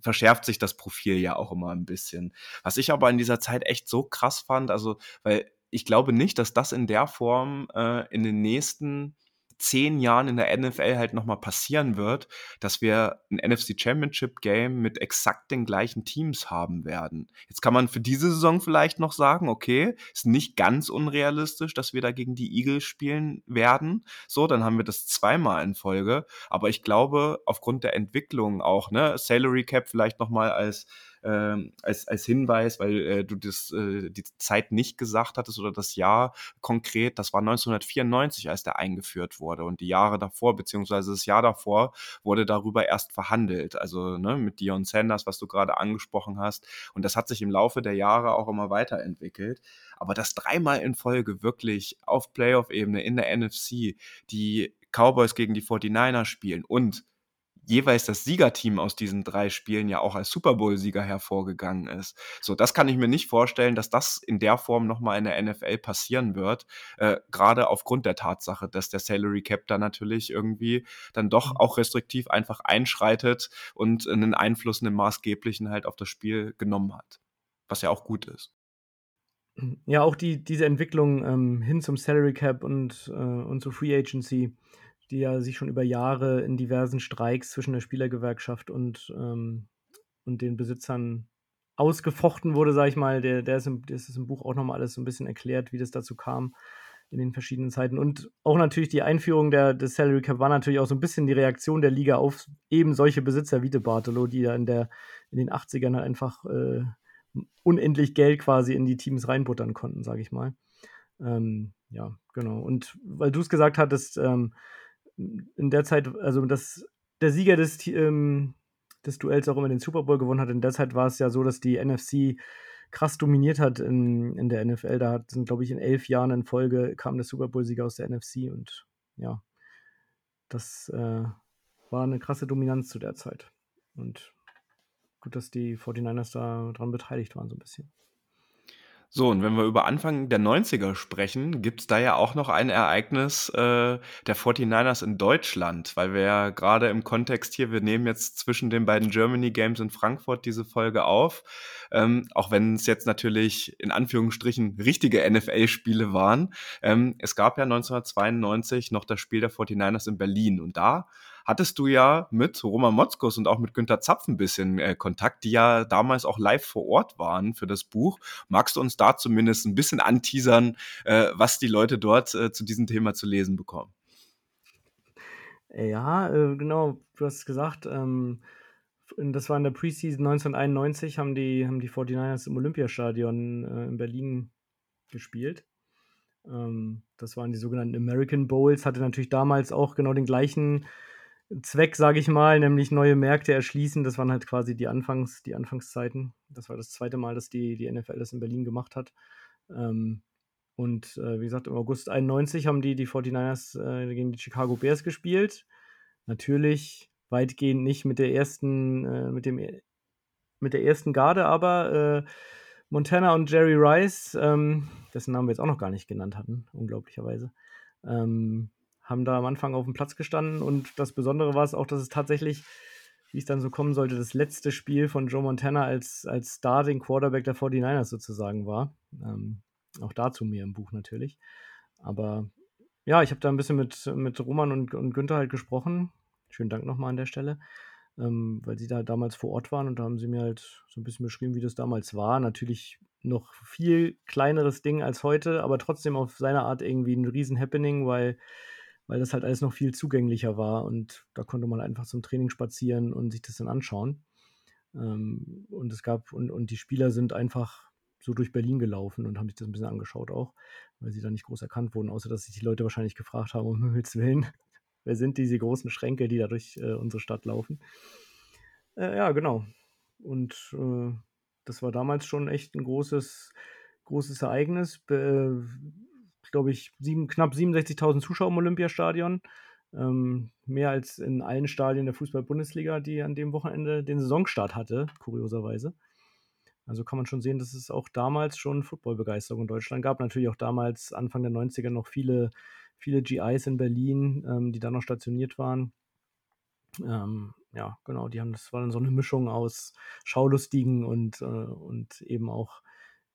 verschärft sich das Profil ja auch immer ein bisschen. Was ich aber in dieser Zeit echt so krass fand, also, weil ich glaube nicht, dass das in der Form äh, in den nächsten zehn Jahren in der NFL halt nochmal passieren wird, dass wir ein NFC Championship Game mit exakt den gleichen Teams haben werden. Jetzt kann man für diese Saison vielleicht noch sagen, okay, ist nicht ganz unrealistisch, dass wir da gegen die Eagles spielen werden. So, dann haben wir das zweimal in Folge. Aber ich glaube, aufgrund der Entwicklung auch, ne, Salary Cap vielleicht nochmal als äh, als, als Hinweis, weil äh, du das, äh, die Zeit nicht gesagt hattest oder das Jahr konkret, das war 1994, als der eingeführt wurde. Und die Jahre davor, beziehungsweise das Jahr davor, wurde darüber erst verhandelt, also ne, mit Dion Sanders, was du gerade angesprochen hast. Und das hat sich im Laufe der Jahre auch immer weiterentwickelt, aber das dreimal in Folge wirklich auf Playoff-Ebene in der NFC die Cowboys gegen die 49er spielen und jeweils das Siegerteam aus diesen drei Spielen ja auch als Super Bowl-Sieger hervorgegangen ist. So, das kann ich mir nicht vorstellen, dass das in der Form nochmal in der NFL passieren wird. Äh, Gerade aufgrund der Tatsache, dass der Salary Cap da natürlich irgendwie dann doch mhm. auch restriktiv einfach einschreitet und einen Einfluss, einen maßgeblichen halt auf das Spiel genommen hat. Was ja auch gut ist. Ja, auch die, diese Entwicklung ähm, hin zum Salary Cap und, äh, und zur Free Agency die ja sich schon über Jahre in diversen Streiks zwischen der Spielergewerkschaft und, ähm, und den Besitzern ausgefochten wurde, sage ich mal. Der, der ist, im, das ist im Buch auch nochmal alles so ein bisschen erklärt, wie das dazu kam in den verschiedenen Zeiten. Und auch natürlich die Einführung der, des Salary Cap war natürlich auch so ein bisschen die Reaktion der Liga auf eben solche Besitzer wie De Bartolo, die da in, der, in den 80ern halt einfach äh, unendlich Geld quasi in die Teams reinbuttern konnten, sage ich mal. Ähm, ja, genau. Und weil du es gesagt hattest, ähm, in der Zeit, also das, der Sieger des, ähm, des Duells auch immer den Super Bowl gewonnen hat, in der Zeit war es ja so, dass die NFC krass dominiert hat in, in der NFL. Da hat, sind, glaube ich, in elf Jahren in Folge kam der Super Bowl-Sieger aus der NFC und ja, das äh, war eine krasse Dominanz zu der Zeit. Und gut, dass die 49ers da dran beteiligt waren, so ein bisschen. So, und wenn wir über Anfang der 90er sprechen, gibt es da ja auch noch ein Ereignis äh, der 49ers in Deutschland, weil wir ja gerade im Kontext hier, wir nehmen jetzt zwischen den beiden Germany Games in Frankfurt diese Folge auf, ähm, auch wenn es jetzt natürlich in Anführungsstrichen richtige NFL-Spiele waren. Ähm, es gab ja 1992 noch das Spiel der 49ers in Berlin und da hattest du ja mit Roman Motzkos und auch mit Günter Zapf ein bisschen äh, Kontakt, die ja damals auch live vor Ort waren für das Buch. Magst du uns da zumindest ein bisschen anteasern, äh, was die Leute dort äh, zu diesem Thema zu lesen bekommen? Ja, äh, genau, du hast gesagt, ähm, das war in der Preseason 1991, haben die, haben die 49ers im Olympiastadion äh, in Berlin gespielt. Ähm, das waren die sogenannten American Bowls, hatte natürlich damals auch genau den gleichen Zweck, sage ich mal, nämlich neue Märkte erschließen. Das waren halt quasi die, Anfangs, die Anfangszeiten. Das war das zweite Mal, dass die, die NFL das in Berlin gemacht hat. Ähm, und äh, wie gesagt, im August 91 haben die, die 49ers äh, gegen die Chicago Bears gespielt. Natürlich weitgehend nicht mit der ersten, äh, mit dem mit der ersten Garde, aber äh, Montana und Jerry Rice, ähm, dessen Namen wir jetzt auch noch gar nicht genannt hatten, unglaublicherweise, ähm, haben da am Anfang auf dem Platz gestanden und das Besondere war es auch, dass es tatsächlich, wie es dann so kommen sollte, das letzte Spiel von Joe Montana als, als Starting Quarterback der 49ers sozusagen war. Ähm, auch dazu mehr im Buch natürlich. Aber ja, ich habe da ein bisschen mit, mit Roman und, und Günther halt gesprochen. Schönen Dank nochmal an der Stelle, ähm, weil sie da damals vor Ort waren und da haben sie mir halt so ein bisschen beschrieben, wie das damals war. Natürlich noch viel kleineres Ding als heute, aber trotzdem auf seine Art irgendwie ein riesen Happening, weil weil das halt alles noch viel zugänglicher war und da konnte man einfach zum Training spazieren und sich das dann anschauen. Ähm, und es gab, und, und die Spieler sind einfach so durch Berlin gelaufen und haben sich das ein bisschen angeschaut auch, weil sie da nicht groß erkannt wurden, außer dass sich die Leute wahrscheinlich gefragt haben, um (laughs) Himmels Willen, wer sind diese großen Schränke, die da durch äh, unsere Stadt laufen. Äh, ja, genau. Und äh, das war damals schon echt ein großes, großes Ereignis. Be glaube ich, sieben, knapp 67.000 Zuschauer im Olympiastadion. Ähm, mehr als in allen Stadien der Fußball-Bundesliga, die an dem Wochenende den Saisonstart hatte, kurioserweise. Also kann man schon sehen, dass es auch damals schon Footballbegeisterung in Deutschland gab. Natürlich auch damals, Anfang der 90er, noch viele, viele GIs in Berlin, ähm, die da noch stationiert waren. Ähm, ja, genau, die haben, das war dann so eine Mischung aus Schaulustigen und, äh, und eben auch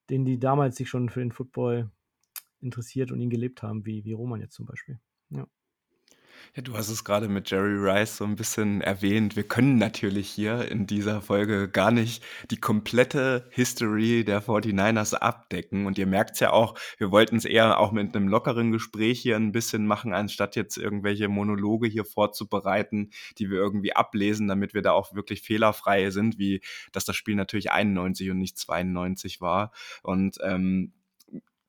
denen, die damals sich schon für den Football interessiert und ihn gelebt haben, wie, wie Roman jetzt zum Beispiel. Ja. Ja, du hast es gerade mit Jerry Rice so ein bisschen erwähnt. Wir können natürlich hier in dieser Folge gar nicht die komplette History der 49ers abdecken. Und ihr merkt es ja auch, wir wollten es eher auch mit einem lockeren Gespräch hier ein bisschen machen, anstatt jetzt irgendwelche Monologe hier vorzubereiten, die wir irgendwie ablesen, damit wir da auch wirklich fehlerfrei sind, wie dass das Spiel natürlich 91 und nicht 92 war. Und ähm,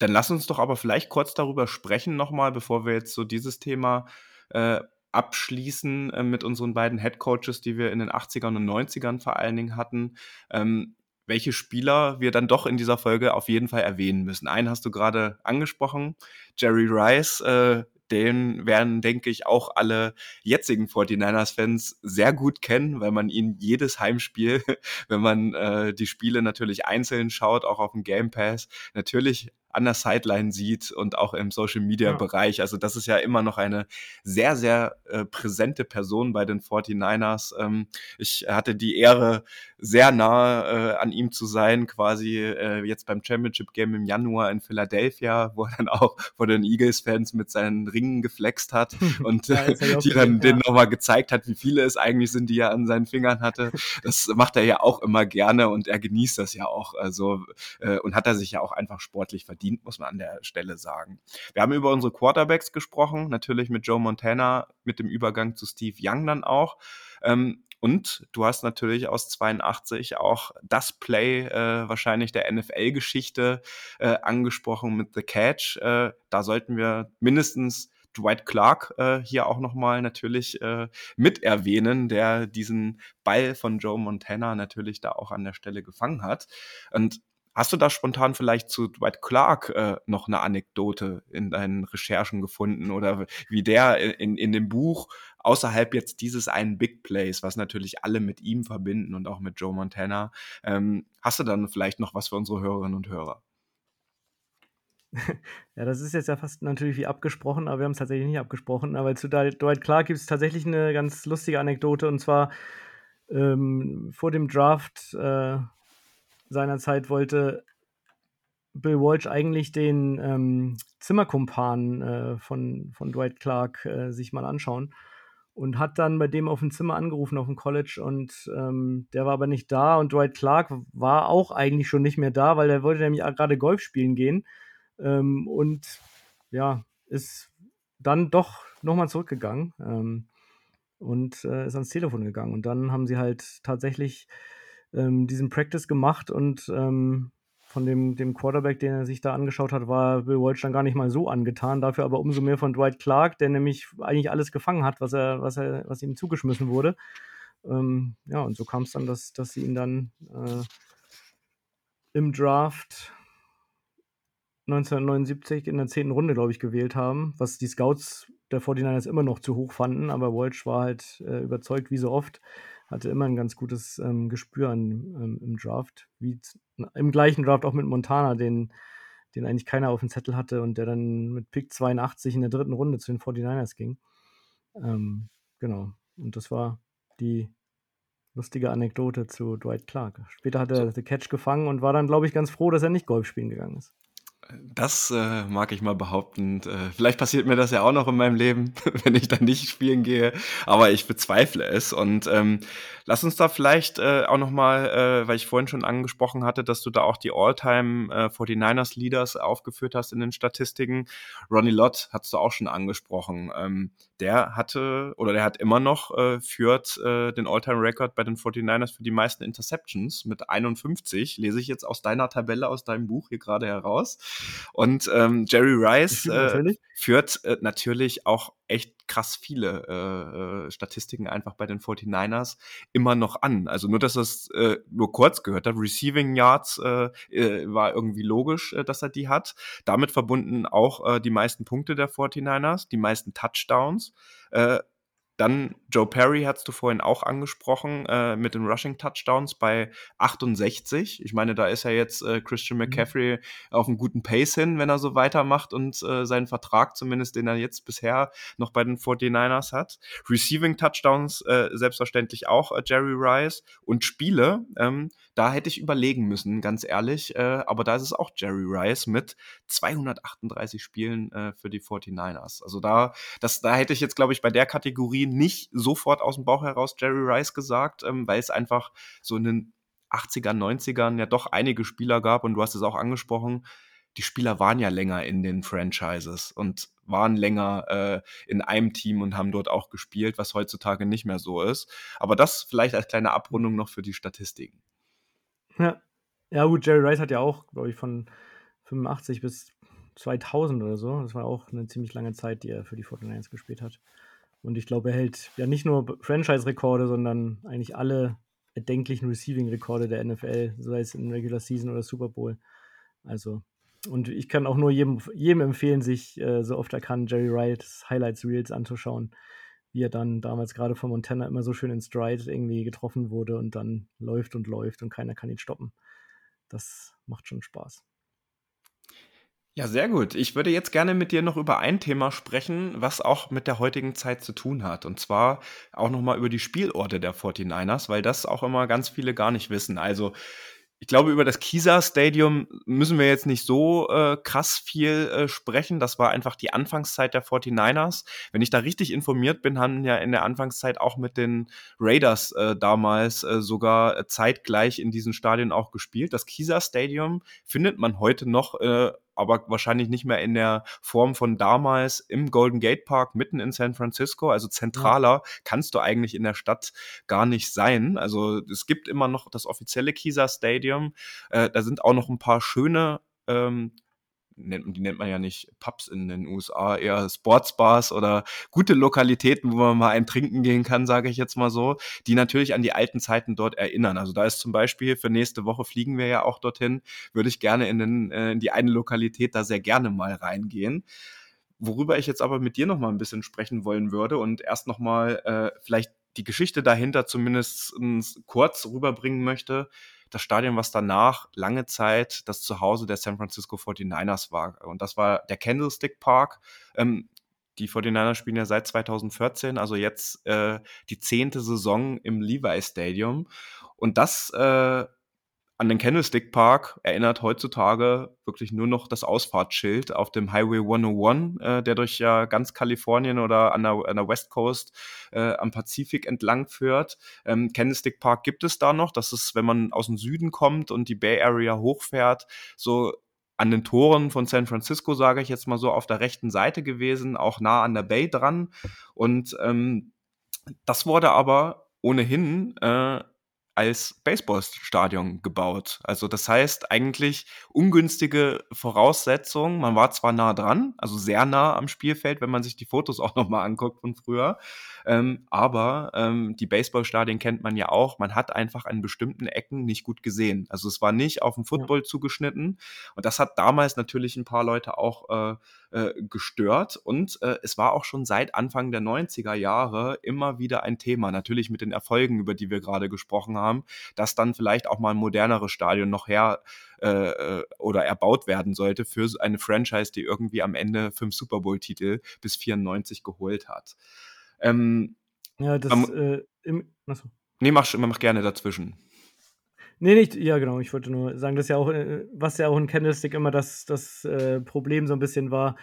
dann lass uns doch aber vielleicht kurz darüber sprechen nochmal, bevor wir jetzt so dieses Thema äh, abschließen äh, mit unseren beiden Head Coaches, die wir in den 80ern und 90ern vor allen Dingen hatten. Ähm, welche Spieler wir dann doch in dieser Folge auf jeden Fall erwähnen müssen. Einen hast du gerade angesprochen, Jerry Rice, äh, den werden, denke ich, auch alle jetzigen 49ers-Fans sehr gut kennen, weil man ihn jedes Heimspiel, (laughs) wenn man äh, die Spiele natürlich einzeln schaut, auch auf dem Game Pass, natürlich an der Sideline sieht und auch im Social Media Bereich. Ja. Also das ist ja immer noch eine sehr, sehr äh, präsente Person bei den 49ers. Ähm, ich hatte die Ehre, sehr nah äh, an ihm zu sein, quasi äh, jetzt beim Championship Game im Januar in Philadelphia, wo er dann auch vor den Eagles-Fans mit seinen Ringen geflext hat (laughs) und ja, (laughs) die dann ja. denen nochmal gezeigt hat, wie viele es eigentlich sind, die er an seinen Fingern hatte. Das macht er ja auch immer gerne und er genießt das ja auch. Also äh, und hat er sich ja auch einfach sportlich verdient verdient, muss man an der Stelle sagen. Wir haben über unsere Quarterbacks gesprochen, natürlich mit Joe Montana, mit dem Übergang zu Steve Young dann auch. Ähm, und du hast natürlich aus 82 auch das Play äh, wahrscheinlich der NFL-Geschichte äh, angesprochen mit The Catch. Äh, da sollten wir mindestens Dwight Clark äh, hier auch nochmal natürlich äh, mit erwähnen, der diesen Ball von Joe Montana natürlich da auch an der Stelle gefangen hat. Und Hast du da spontan vielleicht zu Dwight Clark äh, noch eine Anekdote in deinen Recherchen gefunden oder wie der in, in dem Buch außerhalb jetzt dieses einen Big Plays, was natürlich alle mit ihm verbinden und auch mit Joe Montana, ähm, hast du dann vielleicht noch was für unsere Hörerinnen und Hörer? (laughs) Ja, das ist jetzt ja fast natürlich wie abgesprochen, aber wir haben es tatsächlich nicht abgesprochen. Aber zu Dwight Clark gibt es tatsächlich eine ganz lustige Anekdote und zwar ähm, vor dem Draft äh, seinerzeit wollte Bill Walsh eigentlich den ähm, Zimmerkumpan äh, von, von Dwight Clark äh, sich mal anschauen und hat dann bei dem auf dem Zimmer angerufen auf dem College und ähm, der war aber nicht da und Dwight Clark war auch eigentlich schon nicht mehr da, weil er wollte nämlich gerade Golf spielen gehen ähm, und ja, ist dann doch nochmal zurückgegangen ähm, und äh, ist ans Telefon gegangen. Und dann haben sie halt tatsächlich ähm, diesen Practice gemacht und ähm, von dem, dem Quarterback, den er sich da angeschaut hat, war Bill Walsh dann gar nicht mal so angetan. Dafür aber umso mehr von Dwight Clark, der nämlich eigentlich alles gefangen hat, was er, was er, was ihm zugeschmissen wurde. Ähm, ja, und so kam es dann, dass, dass sie ihn dann äh, im Draft 1979 in der zehnten Runde, glaube ich, gewählt haben, was die Scouts der 49ers immer noch zu hoch fanden, aber Walsh war halt äh, überzeugt, wie so oft, hatte immer ein ganz gutes ähm, Gespür an, ähm, im Draft, wie im gleichen Draft auch mit Montana, den, den eigentlich keiner auf dem Zettel hatte und der dann mit Pick 82 in der dritten Runde zu den 49ers ging. Ähm, genau, und das war die lustige Anekdote zu Dwight Clark. Später hat er so. The Catch gefangen und war dann, glaube ich, ganz froh, dass er nicht Golf spielen gegangen ist. Das äh, mag ich mal behaupten. Äh, vielleicht passiert mir das ja auch noch in meinem Leben, (laughs) wenn ich dann nicht spielen gehe. Aber ich bezweifle es. Und ähm, lass uns da vielleicht äh, auch noch mal, äh, weil ich vorhin schon angesprochen hatte, dass du da auch die All-Time äh, 49ers Leaders aufgeführt hast in den Statistiken. Ronnie Lott hast du auch schon angesprochen. Ähm, der hatte oder der hat immer noch äh, führt äh, den All-Time-Record bei den 49ers für die meisten Interceptions mit 51. Lese ich jetzt aus deiner Tabelle, aus deinem Buch hier gerade heraus. Und ähm, Jerry Rice äh, führt äh, natürlich auch echt krass viele äh, äh Statistiken einfach bei den 49ers immer noch an. Also nur, dass es äh, nur kurz gehört hat. Receiving Yards äh, äh, war irgendwie logisch, äh, dass er die hat. Damit verbunden auch äh, die meisten Punkte der 49ers, die meisten Touchdowns. Dann Joe Perry hast du vorhin auch angesprochen äh, mit den Rushing Touchdowns bei 68. Ich meine, da ist ja jetzt äh, Christian mhm. McCaffrey auf einem guten Pace hin, wenn er so weitermacht und äh, seinen Vertrag zumindest, den er jetzt bisher noch bei den 49ers hat. Receiving Touchdowns äh, selbstverständlich auch äh, Jerry Rice und Spiele. Ähm, da hätte ich überlegen müssen, ganz ehrlich. Äh, aber da ist es auch Jerry Rice mit 238 Spielen für die 49ers. Also da, das, da hätte ich jetzt, glaube ich, bei der Kategorie nicht sofort aus dem Bauch heraus Jerry Rice gesagt, ähm, weil es einfach so in den 80ern, 90ern ja doch einige Spieler gab und du hast es auch angesprochen, die Spieler waren ja länger in den Franchises und waren länger äh, in einem Team und haben dort auch gespielt, was heutzutage nicht mehr so ist. Aber das vielleicht als kleine Abrundung noch für die Statistiken. Ja. Ja, gut, Jerry Rice hat ja auch, glaube ich, von 85 bis 2000 oder so. Das war auch eine ziemlich lange Zeit, die er für die 49ers gespielt hat. Und ich glaube, er hält ja nicht nur Franchise-Rekorde, sondern eigentlich alle erdenklichen Receiving-Rekorde der NFL, sei es in Regular Season oder Super Bowl. Also, und ich kann auch nur jedem, jedem empfehlen, sich äh, so oft er kann Jerry Rice Highlights Reels anzuschauen wie er dann damals gerade von Montana immer so schön in Stride irgendwie getroffen wurde und dann läuft und läuft und keiner kann ihn stoppen. Das macht schon Spaß. Ja, sehr gut. Ich würde jetzt gerne mit dir noch über ein Thema sprechen, was auch mit der heutigen Zeit zu tun hat. Und zwar auch nochmal über die Spielorte der 49ers, weil das auch immer ganz viele gar nicht wissen. Also ich glaube, über das Kieser Stadium müssen wir jetzt nicht so äh, krass viel äh, sprechen. Das war einfach die Anfangszeit der 49ers. Wenn ich da richtig informiert bin, haben ja in der Anfangszeit auch mit den Raiders äh, damals äh, sogar zeitgleich in diesem Stadion auch gespielt. Das Kieser Stadium findet man heute noch äh, aber wahrscheinlich nicht mehr in der Form von damals im Golden Gate Park mitten in San Francisco. Also zentraler kannst du eigentlich in der Stadt gar nicht sein. Also es gibt immer noch das offizielle Kisa Stadium. Äh, da sind auch noch ein paar schöne ähm, nennt, die nennt man ja nicht Pubs in den USA, eher Sportsbars oder gute Lokalitäten, wo man mal ein Trinken gehen kann, sage ich jetzt mal so, die natürlich an die alten Zeiten dort erinnern. Also da ist zum Beispiel für nächste Woche fliegen wir ja auch dorthin, würde ich gerne in, den, äh, in die eine Lokalität da sehr gerne mal reingehen. Worüber ich jetzt aber mit dir noch mal ein bisschen sprechen wollen würde und erst noch mal äh, vielleicht die Geschichte dahinter zumindest kurz rüberbringen möchte, das Stadion, was danach lange Zeit das Zuhause der San Francisco 49ers war. Und das war der Candlestick Park. Ähm, die 49ers spielen ja seit 2014, also jetzt äh, die zehnte Saison im Levi Stadium. Und das äh, an den Candlestick Park erinnert heutzutage wirklich nur noch das Ausfahrtsschild auf dem Highway 101, äh, der durch ja ganz Kalifornien oder an der, an der West Coast äh, am Pazifik entlang führt. Ähm, Candlestick Park gibt es da noch. Das ist, wenn man aus dem Süden kommt und die Bay Area hochfährt, so an den Toren von San Francisco, sage ich jetzt mal so, auf der rechten Seite gewesen, auch nah an der Bay dran. Und ähm, das wurde aber ohnehin äh, als Baseballstadion gebaut. Also das heißt eigentlich ungünstige Voraussetzungen. Man war zwar nah dran, also sehr nah am Spielfeld, wenn man sich die Fotos (laughs) auch nochmal anguckt von früher, ähm, aber ähm, die Baseballstadien kennt man ja auch. Man hat einfach an bestimmten Ecken nicht gut gesehen. Also es war nicht auf den Football ja. zugeschnitten und das hat damals natürlich ein paar Leute auch äh, äh, gestört und äh, es war auch schon seit Anfang der 90er Jahre immer wieder ein Thema, natürlich mit den Erfolgen, über die wir gerade gesprochen haben, dass dann vielleicht auch mal ein moderneres Stadion noch her äh, äh oder erbaut werden sollte für eine Franchise, die irgendwie am Ende fünf Super Bowl-Titel bis 94 geholt hat. Ähm, ja, das ähm, äh, im, achso. Nee, mach, mach gerne dazwischen. Nee, nicht, ja, genau. Ich wollte nur sagen, dass ja auch, äh, was ja auch in Candlestick immer das, das äh, Problem so ein bisschen war,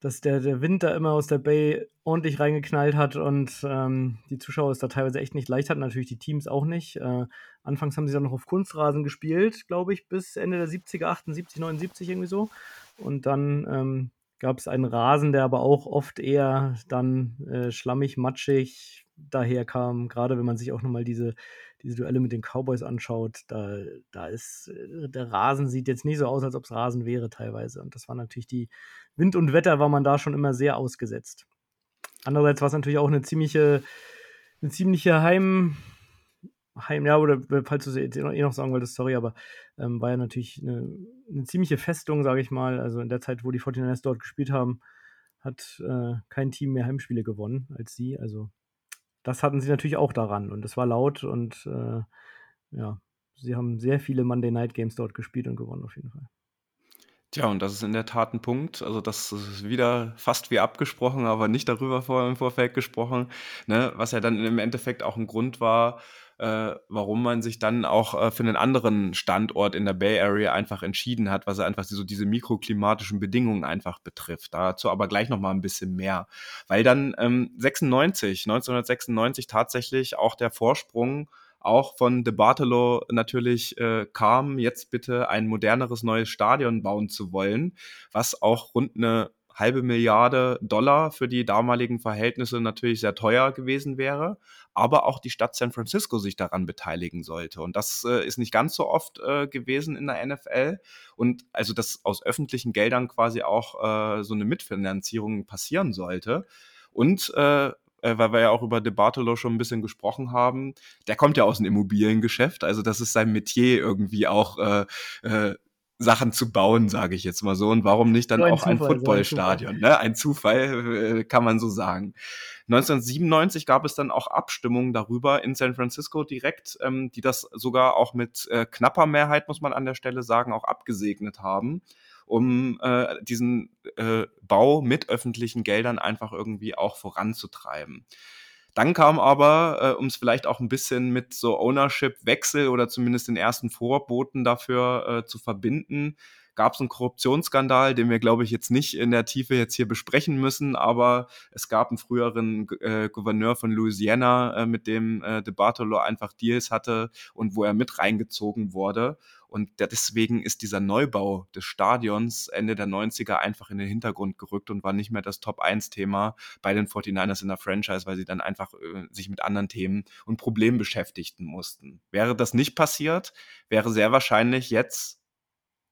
dass der, der Wind da immer aus der Bay ordentlich reingeknallt hat und ähm, die Zuschauer es da teilweise echt nicht leicht hatten. Natürlich die Teams auch nicht. Äh, anfangs haben sie dann noch auf Kunstrasen gespielt, glaube ich, bis Ende der 70er, 78, 79 irgendwie so. Und dann ähm, gab es einen Rasen, der aber auch oft eher dann äh, schlammig, matschig daherkam. Gerade wenn man sich auch nochmal diese diese Duelle mit den Cowboys anschaut, da, da ist äh, der Rasen sieht jetzt nicht so aus, als ob es Rasen wäre teilweise. Und das war natürlich die Wind und Wetter war man da schon immer sehr ausgesetzt. Andererseits war es natürlich auch eine ziemliche, eine ziemliche Heim, Heim, ja, oder falls du es eh noch sagen wolltest, sorry, aber ähm, war ja natürlich eine, eine ziemliche Festung, sage ich mal. Also in der Zeit, wo die 49ers dort gespielt haben, hat äh, kein Team mehr Heimspiele gewonnen als sie. Also das hatten sie natürlich auch daran und es war laut und äh, ja, sie haben sehr viele Monday Night Games dort gespielt und gewonnen auf jeden Fall. Tja, und das ist in der Tat ein Punkt. Also, das ist wieder fast wie abgesprochen, aber nicht darüber vor, im Vorfeld gesprochen, ne? was ja dann im Endeffekt auch ein Grund war, äh, warum man sich dann auch äh, für einen anderen Standort in der Bay Area einfach entschieden hat, was einfach so diese mikroklimatischen Bedingungen einfach betrifft. Dazu aber gleich noch mal ein bisschen mehr, weil dann ähm, 96, 1996 tatsächlich auch der Vorsprung auch von De Bartolo natürlich äh, kam, jetzt bitte ein moderneres neues Stadion bauen zu wollen, was auch rund eine halbe Milliarde Dollar für die damaligen Verhältnisse natürlich sehr teuer gewesen wäre, aber auch die Stadt San Francisco sich daran beteiligen sollte. Und das äh, ist nicht ganz so oft äh, gewesen in der NFL. Und also, dass aus öffentlichen Geldern quasi auch äh, so eine Mitfinanzierung passieren sollte. Und äh, äh weil wir ja auch über De Bartolo schon ein bisschen gesprochen haben, der kommt ja aus dem Immobiliengeschäft, also das ist sein Metier irgendwie auch äh, äh, Sachen zu bauen, sage ich jetzt mal so. Und warum nicht dann so ein auch Zufall, ein Footballstadion? So ne? Ein Zufall, äh, kann man so sagen. 1997 gab es dann auch Abstimmungen darüber in San Francisco direkt, ähm, die das sogar auch mit äh, knapper Mehrheit, muss man an der Stelle sagen, auch abgesegnet haben, um äh, diesen äh, Bau mit öffentlichen Geldern einfach irgendwie auch voranzutreiben. Dann kam aber, äh, um es vielleicht auch ein bisschen mit so Ownership-Wechsel oder zumindest den ersten Vorboten dafür äh, zu verbinden, gab es einen Korruptionsskandal, den wir, glaube ich, jetzt nicht in der Tiefe jetzt hier besprechen müssen, aber es gab einen früheren äh, Gouverneur von Louisiana, äh, mit dem äh, De Bartolo einfach Deals hatte und wo er mit reingezogen wurde. Und deswegen ist dieser Neubau des Stadions Ende der 90er einfach in den Hintergrund gerückt und war nicht mehr das Top-1-Thema bei den 49ers in der Franchise, weil sie dann einfach äh, sich mit anderen Themen und Problemen beschäftigten mussten. Wäre das nicht passiert, wäre sehr wahrscheinlich jetzt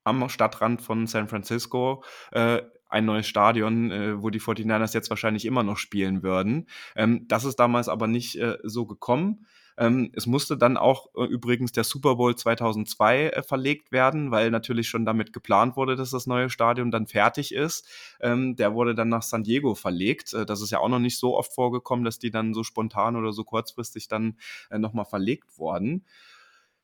am Stadtrand von San Francisco äh, ein neues Stadion, äh, wo die 49ers jetzt wahrscheinlich immer noch spielen würden. Ähm, das ist damals aber nicht äh, so gekommen. Ähm, es musste dann auch äh, übrigens der Super Bowl 2002 äh, verlegt werden, weil natürlich schon damit geplant wurde, dass das neue Stadion dann fertig ist. Ähm, der wurde dann nach San Diego verlegt. Äh, das ist ja auch noch nicht so oft vorgekommen, dass die dann so spontan oder so kurzfristig dann äh, nochmal verlegt wurden.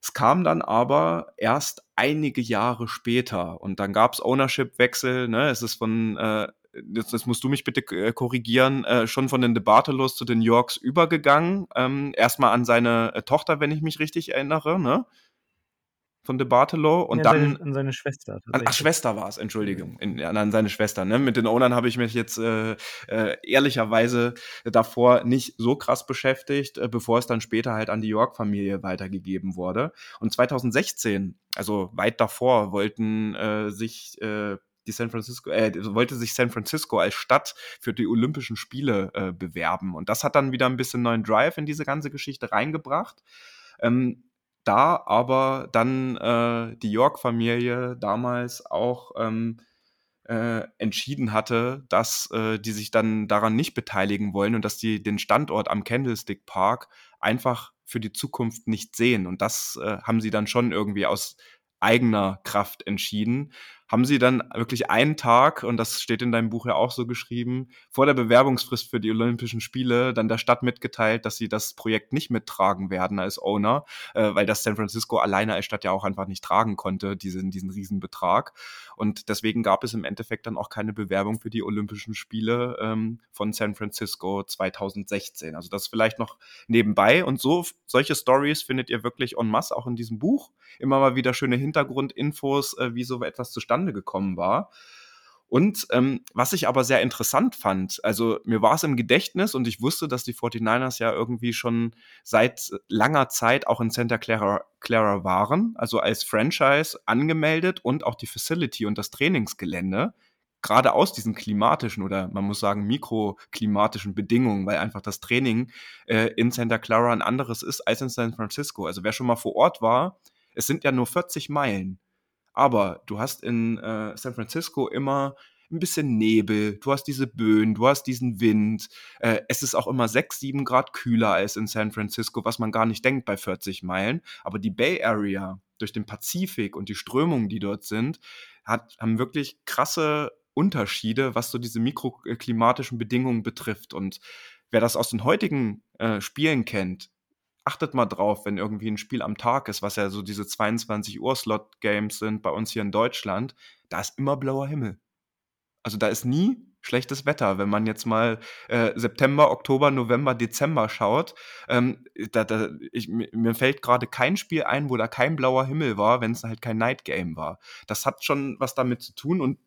Es kam dann aber erst einige Jahre später und dann gab es Ownership-Wechsel. Ne? Es ist von, äh, jetzt, jetzt, musst du mich bitte äh, korrigieren, äh, schon von den Debatelos zu den Yorks übergegangen. Ähm, erstmal an seine äh, Tochter, wenn ich mich richtig erinnere. Ne? Von De Bartolo und ja, dann seine, an seine Schwester. An, ach, Schwester war es, Entschuldigung, in, an seine Schwester. Ne? Mit den Ownern habe ich mich jetzt äh, äh, ehrlicherweise davor nicht so krass beschäftigt, äh, bevor es dann später halt an die York-Familie weitergegeben wurde. Und 2016, also weit davor, wollten äh, sich äh, die San Francisco, äh, wollte sich San Francisco als Stadt für die Olympischen Spiele äh, bewerben. Und das hat dann wieder ein bisschen neuen Drive in diese ganze Geschichte reingebracht. Ähm, da aber dann äh, die York-Familie damals auch ähm, äh, entschieden hatte, dass äh, die sich dann daran nicht beteiligen wollen und dass die den Standort am Candlestick Park einfach für die Zukunft nicht sehen. Und das äh, haben sie dann schon irgendwie aus eigener Kraft entschieden haben sie dann wirklich einen Tag, und das steht in deinem Buch ja auch so geschrieben, vor der Bewerbungsfrist für die Olympischen Spiele dann der Stadt mitgeteilt, dass sie das Projekt nicht mittragen werden als Owner, äh, weil das San Francisco alleine als Stadt ja auch einfach nicht tragen konnte, diesen, diesen Riesenbetrag. Und deswegen gab es im Endeffekt dann auch keine Bewerbung für die Olympischen Spiele ähm, von San Francisco 2016. Also das vielleicht noch nebenbei. Und so solche Stories findet ihr wirklich en masse auch in diesem Buch. Immer mal wieder schöne Hintergrundinfos, äh, wie so etwas zustande zustande gekommen war. Und ähm, was ich aber sehr interessant fand, also mir war es im Gedächtnis und ich wusste, dass die 49ers ja irgendwie schon seit langer Zeit auch in Santa Clara, Clara waren, also als Franchise angemeldet und auch die Facility und das Trainingsgelände, gerade aus diesen klimatischen oder man muss sagen mikroklimatischen Bedingungen, weil einfach das Training äh, in Santa Clara ein anderes ist als in San Francisco. Also wer schon mal vor Ort war, es sind ja nur 40 Meilen. Aber du hast in äh, San Francisco immer ein bisschen Nebel, du hast diese Böen, du hast diesen Wind. Äh, es ist auch immer 6, 7 Grad kühler als in San Francisco, was man gar nicht denkt bei 40 Meilen. Aber die Bay Area durch den Pazifik und die Strömungen, die dort sind, hat, haben wirklich krasse Unterschiede, was so diese mikroklimatischen Bedingungen betrifft. Und wer das aus den heutigen äh, Spielen kennt, achtet mal drauf, wenn irgendwie ein Spiel am Tag ist, was ja so diese 22 Uhr Slot Games sind bei uns hier in Deutschland, da ist immer blauer Himmel. Also da ist nie schlechtes Wetter. Wenn man jetzt mal äh, September, Oktober, November, Dezember schaut, ähm, da, da, ich, mir fällt gerade kein Spiel ein, wo da kein blauer Himmel war, wenn es halt kein Night Game war. Das hat schon was damit zu tun und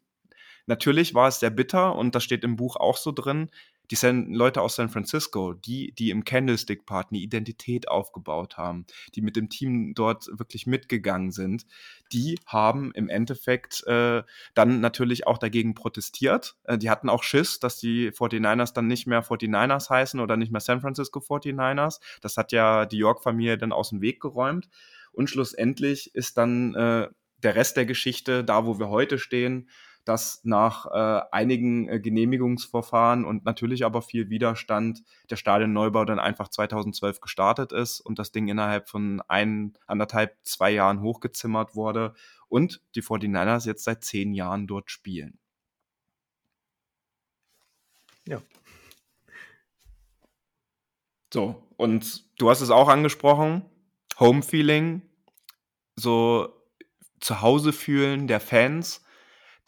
natürlich war es sehr bitter und das steht im Buch auch so drin die San Leute aus San Francisco, die, die im Candlestick-Part eine Identität aufgebaut haben, die mit dem Team dort wirklich mitgegangen sind, die haben im Endeffekt äh, dann natürlich auch dagegen protestiert. Äh, die hatten auch Schiss, dass die 49ers dann nicht mehr 49ers heißen oder nicht mehr San Francisco 49ers. Das hat ja die York-Familie dann aus dem Weg geräumt. Und schlussendlich ist dann äh, der Rest der Geschichte, da wo wir heute stehen, dass nach äh, einigen äh, Genehmigungsverfahren und natürlich aber viel Widerstand der Stadionneubau dann einfach 2012 gestartet ist und das Ding innerhalb von ein, anderthalb, zwei Jahren hochgezimmert wurde und die 49ers jetzt seit zehn Jahren dort spielen. Ja. So, und du hast es auch angesprochen, Home Feeling, so zu Hause fühlen der Fans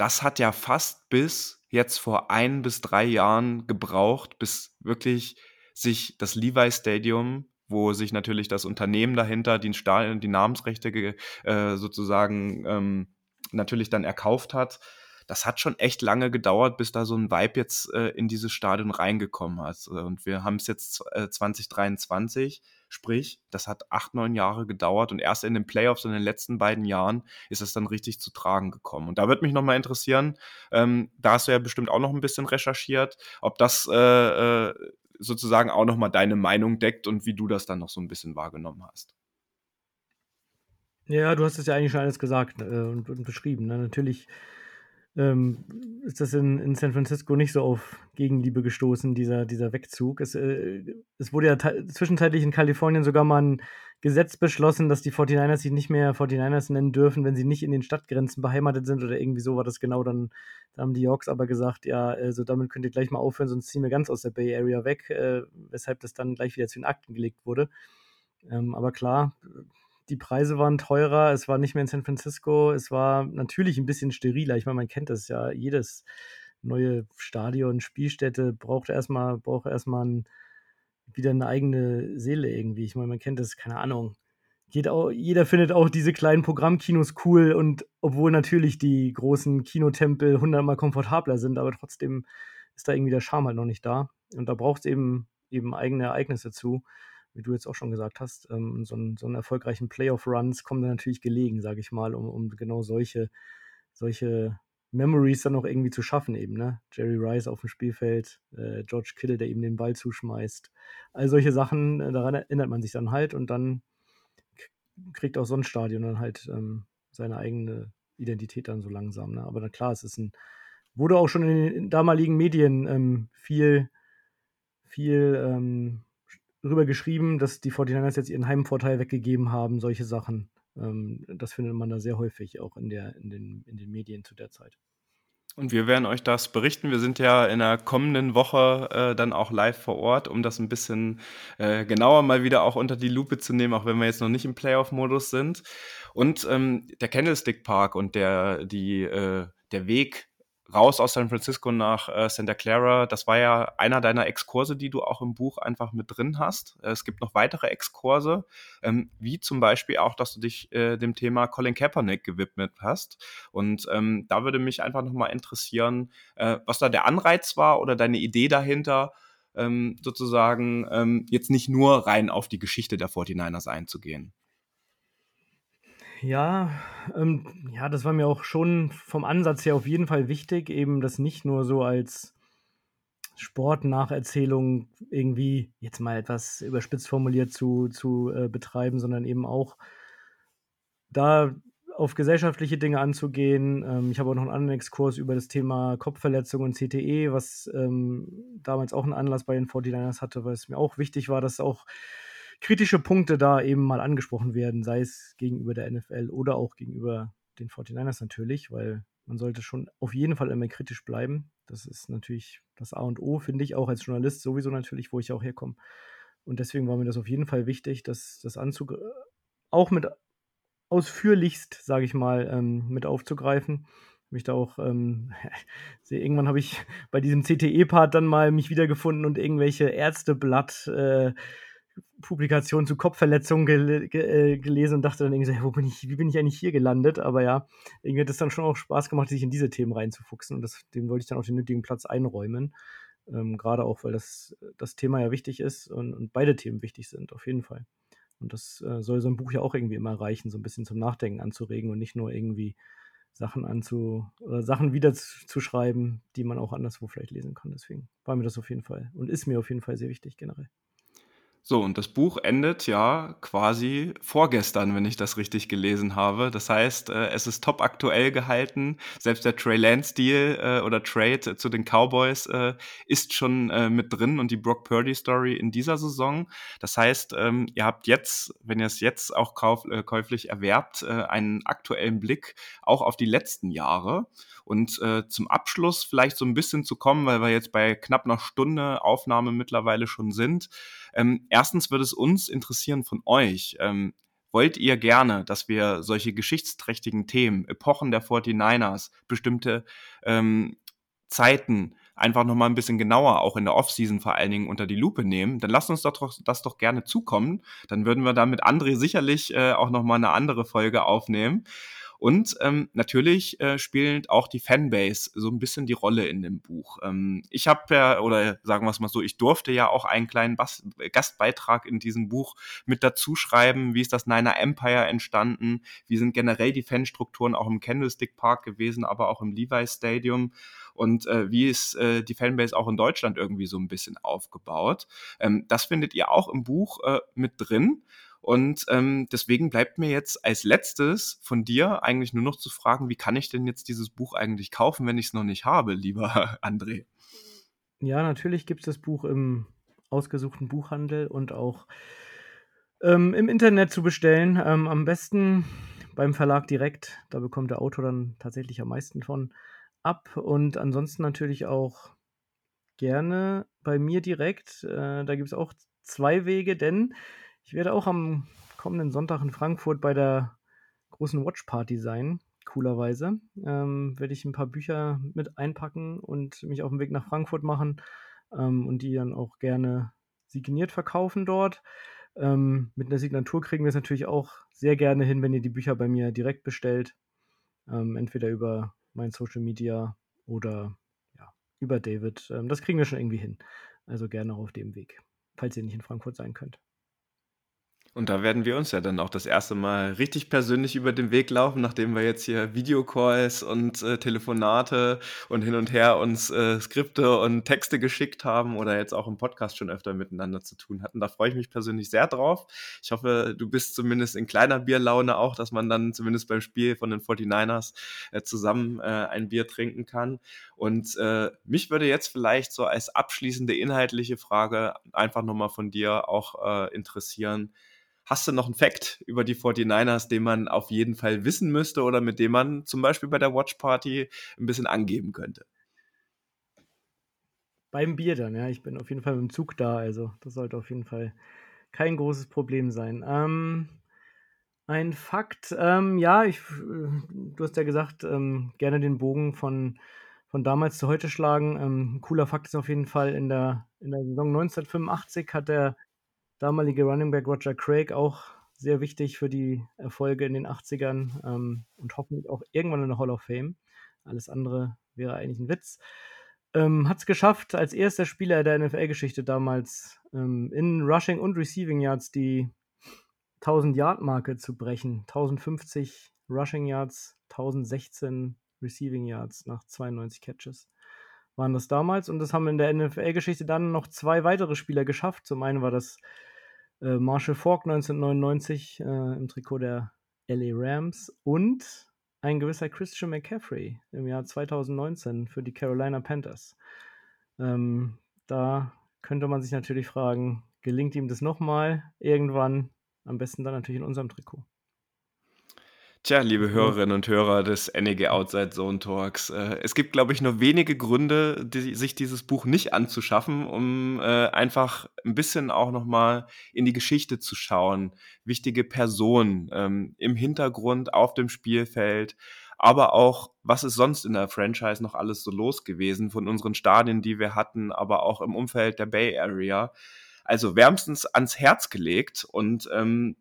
das hat ja fast bis jetzt vor ein bis drei Jahren gebraucht, bis wirklich sich das Levi Stadium, wo sich natürlich das Unternehmen dahinter die, Stadion, die Namensrechte äh, sozusagen ähm, natürlich dann erkauft hat, das hat schon echt lange gedauert, bis da so ein Vibe jetzt äh, in dieses Stadion reingekommen ist. Und wir haben es jetzt äh, 2023. Sprich, das hat acht, neun Jahre gedauert und erst in den Playoffs in den letzten beiden Jahren ist es dann richtig zu tragen gekommen. Und da würde mich nochmal interessieren, ähm, da hast du ja bestimmt auch noch ein bisschen recherchiert, ob das äh, äh, sozusagen auch nochmal deine Meinung deckt und wie du das dann noch so ein bisschen wahrgenommen hast. Ja, du hast es ja eigentlich schon alles gesagt äh, und, und, beschrieben. Ne? Natürlich ähm, ist das in, in San Francisco nicht so auf Gegenliebe gestoßen, dieser, dieser Wegzug. Es, äh, es wurde ja zwischenzeitlich in Kalifornien sogar mal ein Gesetz beschlossen, dass die 49ers sich nicht mehr 49ers nennen dürfen, wenn sie nicht in den Stadtgrenzen beheimatet sind oder irgendwie so war das genau. Dann, dann haben die Yorks aber gesagt, ja, also damit könnt ihr gleich mal aufhören, sonst ziehen wir ganz aus der Bay Area weg, äh, weshalb das dann gleich wieder zu den Akten gelegt wurde. Ähm, aber klar, die Preise waren teurer, es war nicht mehr in San Francisco, es war natürlich ein bisschen steriler. Ich meine, man kennt das ja, jedes neue Stadion, Spielstätte braucht erstmal, braucht erstmal ein, wieder eine eigene Seele irgendwie. Ich meine, man kennt das, keine Ahnung. Auch, jeder findet auch diese kleinen Programmkinos cool und obwohl natürlich die großen Kinotempel hundertmal komfortabler sind, aber trotzdem ist da irgendwie der Charme halt noch nicht da. Und da braucht es eben, eben eigene Ereignisse zu wie du jetzt auch schon gesagt hast, ähm, so, einen, so einen erfolgreichen Playoff-Runs kommen dann natürlich gelegen, sage ich mal, um, um genau solche, solche Memories dann auch irgendwie zu schaffen eben, ne? Jerry Rice auf dem Spielfeld, äh, George Kittle, der ihm den Ball zuschmeißt. All solche Sachen, äh, daran erinnert man sich dann halt und dann kriegt auch so ein Stadion dann halt ähm, seine eigene Identität dann so langsam, ne? Aber na klar, es ist ein, wurde auch schon in den damaligen Medien ähm, viel, viel ähm, drüber geschrieben, dass die 49ers jetzt ihren Heimvorteil weggegeben haben, solche Sachen. Ähm, das findet man da sehr häufig auch in, der, in, den, in den Medien zu der Zeit. Und wir werden euch das berichten. Wir sind ja in der kommenden Woche äh, dann auch live vor Ort, um das ein bisschen äh, genauer mal wieder auch unter die Lupe zu nehmen, auch wenn wir jetzt noch nicht im Playoff-Modus sind. Und ähm, der Candlestick Park und der, die, äh, der Weg raus aus San Francisco nach äh, Santa Clara. Das war ja einer deiner Exkurse, die du auch im Buch einfach mit drin hast. Äh, es gibt noch weitere Exkurse, ähm, wie zum Beispiel auch, dass du dich äh, dem Thema Colin Kaepernick gewidmet hast. Und ähm, da würde mich einfach nochmal interessieren, äh, was da der Anreiz war oder deine Idee dahinter, ähm, sozusagen ähm, jetzt nicht nur rein auf die Geschichte der 49ers einzugehen. Ja, ähm, ja, das war mir auch schon vom Ansatz her auf jeden Fall wichtig, eben das nicht nur so als Sportnacherzählung irgendwie jetzt mal etwas überspitzt formuliert zu, zu äh, betreiben, sondern eben auch da auf gesellschaftliche Dinge anzugehen. Ähm, ich habe auch noch einen anderen Exkurs über das Thema Kopfverletzung und CTE, was ähm, damals auch einen Anlass bei den 49ers hatte, weil es mir auch wichtig war, dass auch kritische Punkte da eben mal angesprochen werden, sei es gegenüber der NFL oder auch gegenüber den 49ers natürlich, weil man sollte schon auf jeden Fall immer kritisch bleiben. Das ist natürlich das A und O, finde ich, auch als Journalist sowieso natürlich, wo ich auch herkomme. Und deswegen war mir das auf jeden Fall wichtig, das, das Anzug auch mit ausführlichst, sage ich mal, ähm, mit aufzugreifen. Mich da auch, ähm, (laughs) irgendwann habe ich (laughs) bei diesem CTE-Part dann mal mich wiedergefunden und irgendwelche Ärzteblatt äh, Publikation zu Kopfverletzungen gel ge äh, gelesen und dachte dann irgendwie so, wo bin ich, wie bin ich eigentlich hier gelandet? Aber ja, irgendwie hat es dann schon auch Spaß gemacht, sich in diese Themen reinzufuchsen und das, dem wollte ich dann auch den nötigen Platz einräumen. Ähm, Gerade auch, weil das, das Thema ja wichtig ist und, und beide Themen wichtig sind, auf jeden Fall. Und das äh, soll so ein Buch ja auch irgendwie immer reichen, so ein bisschen zum Nachdenken anzuregen und nicht nur irgendwie Sachen anzu oder Sachen wieder zu, zu schreiben, die man auch anderswo vielleicht lesen kann. Deswegen war mir das auf jeden Fall und ist mir auf jeden Fall sehr wichtig generell. So, und das Buch endet ja quasi vorgestern, wenn ich das richtig gelesen habe. Das heißt, äh, es ist top aktuell gehalten. Selbst der Trey Lance Deal äh, oder Trade zu den Cowboys äh, ist schon äh, mit drin und die Brock Purdy Story in dieser Saison. Das heißt, ähm, ihr habt jetzt, wenn ihr es jetzt auch kauf, äh, käuflich erwerbt, äh, einen aktuellen Blick auch auf die letzten Jahre. Und äh, zum Abschluss vielleicht so ein bisschen zu kommen, weil wir jetzt bei knapp einer Stunde Aufnahme mittlerweile schon sind. Ähm, erstens würde es uns interessieren von euch. Ähm, wollt ihr gerne, dass wir solche geschichtsträchtigen Themen, Epochen der 49ers, bestimmte ähm, Zeiten einfach nochmal ein bisschen genauer, auch in der Offseason vor allen Dingen unter die Lupe nehmen, dann lasst uns doch das doch gerne zukommen. Dann würden wir da mit André sicherlich äh, auch nochmal eine andere Folge aufnehmen. Und ähm, natürlich äh, spielt auch die Fanbase so ein bisschen die Rolle in dem Buch. Ähm, ich habe ja, oder sagen wir es mal so, ich durfte ja auch einen kleinen Bas Gastbeitrag in diesem Buch mit dazu schreiben. Wie ist das Niner Empire entstanden? Wie sind generell die Fanstrukturen auch im Candlestick Park gewesen, aber auch im Levi's Stadium? und äh, wie ist äh, die Fanbase auch in Deutschland irgendwie so ein bisschen aufgebaut. Ähm, das findet ihr auch im Buch äh, mit drin. Und ähm, deswegen bleibt mir jetzt als letztes von dir eigentlich nur noch zu fragen, wie kann ich denn jetzt dieses Buch eigentlich kaufen, wenn ich es noch nicht habe, lieber (laughs) André? Ja, natürlich gibt es das Buch im ausgesuchten Buchhandel und auch ähm, im Internet zu bestellen. Ähm, am besten beim Verlag direkt. Da bekommt der Autor dann tatsächlich am meisten von ab. Und ansonsten natürlich auch gerne bei mir direkt. Äh, da gibt es auch zwei Wege, denn ich werde auch am kommenden Sonntag in Frankfurt bei der großen Watch Party sein. Coolerweise ähm, werde ich ein paar Bücher mit einpacken und mich auf den Weg nach Frankfurt machen ähm, und die dann auch gerne signiert verkaufen dort. Ähm, mit einer Signatur kriegen wir es natürlich auch sehr gerne hin, wenn ihr die Bücher bei mir direkt bestellt. Ähm, entweder über mein Social Media oder ja, über David. Ähm, das kriegen wir schon irgendwie hin. Also gerne auch auf dem Weg, falls ihr nicht in Frankfurt sein könnt. Und da werden wir uns ja dann auch das erste Mal richtig persönlich über den Weg laufen, nachdem wir jetzt hier Videocalls und äh, Telefonate und hin und her uns äh, Skripte und Texte geschickt haben oder jetzt auch im Podcast schon öfter miteinander zu tun hatten. Da freue ich mich persönlich sehr drauf. Ich hoffe, du bist zumindest in kleiner Bierlaune auch, dass man dann zumindest beim Spiel von den 49ers äh, zusammen äh, ein Bier trinken kann. Und äh, mich würde jetzt vielleicht so als abschließende inhaltliche Frage einfach nochmal von dir auch äh, interessieren Hast du noch einen Fact über die 49ers, den man auf jeden Fall wissen müsste oder mit dem man zum Beispiel bei der Watch Party ein bisschen angeben könnte? Beim Bier dann, ja. Ich bin auf jeden Fall mit dem Zug da, also das sollte auf jeden Fall kein großes Problem sein. Ähm, ein Fakt, ähm, ja, ich, äh, du hast ja gesagt, ähm, gerne den Bogen von, von damals zu heute schlagen. Ähm, cooler Fakt ist auf jeden Fall, in der, in der Saison 1985 hat der damalige Running Back Roger Craig auch sehr wichtig für die Erfolge in den 80ern ähm, und hoffentlich auch irgendwann in der Hall of Fame. Alles andere wäre eigentlich ein Witz. Ähm, Hat es geschafft, als erster Spieler der NFL-Geschichte damals ähm, in Rushing und Receiving Yards die 1000-Yard-Marke zu brechen. 1050 Rushing Yards, 1016 Receiving Yards nach 92 Catches waren das damals. Und das haben in der NFL-Geschichte dann noch zwei weitere Spieler geschafft. Zum einen war das äh, Marshall Falk 1999 äh, im Trikot der LA Rams und ein gewisser Christian McCaffrey im Jahr 2019 für die Carolina Panthers. Ähm, da könnte man sich natürlich fragen, gelingt ihm das nochmal irgendwann? Am besten dann natürlich in unserem Trikot. Tja, liebe Hörerinnen und Hörer des NEG Outside Zone Talks, äh, es gibt, glaube ich, nur wenige Gründe, die, sich dieses Buch nicht anzuschaffen, um äh, einfach ein bisschen auch nochmal in die Geschichte zu schauen. Wichtige Personen ähm, im Hintergrund, auf dem Spielfeld, aber auch, was ist sonst in der Franchise noch alles so los gewesen von unseren Stadien, die wir hatten, aber auch im Umfeld der Bay Area. Also wärmstens ans Herz gelegt und ähm,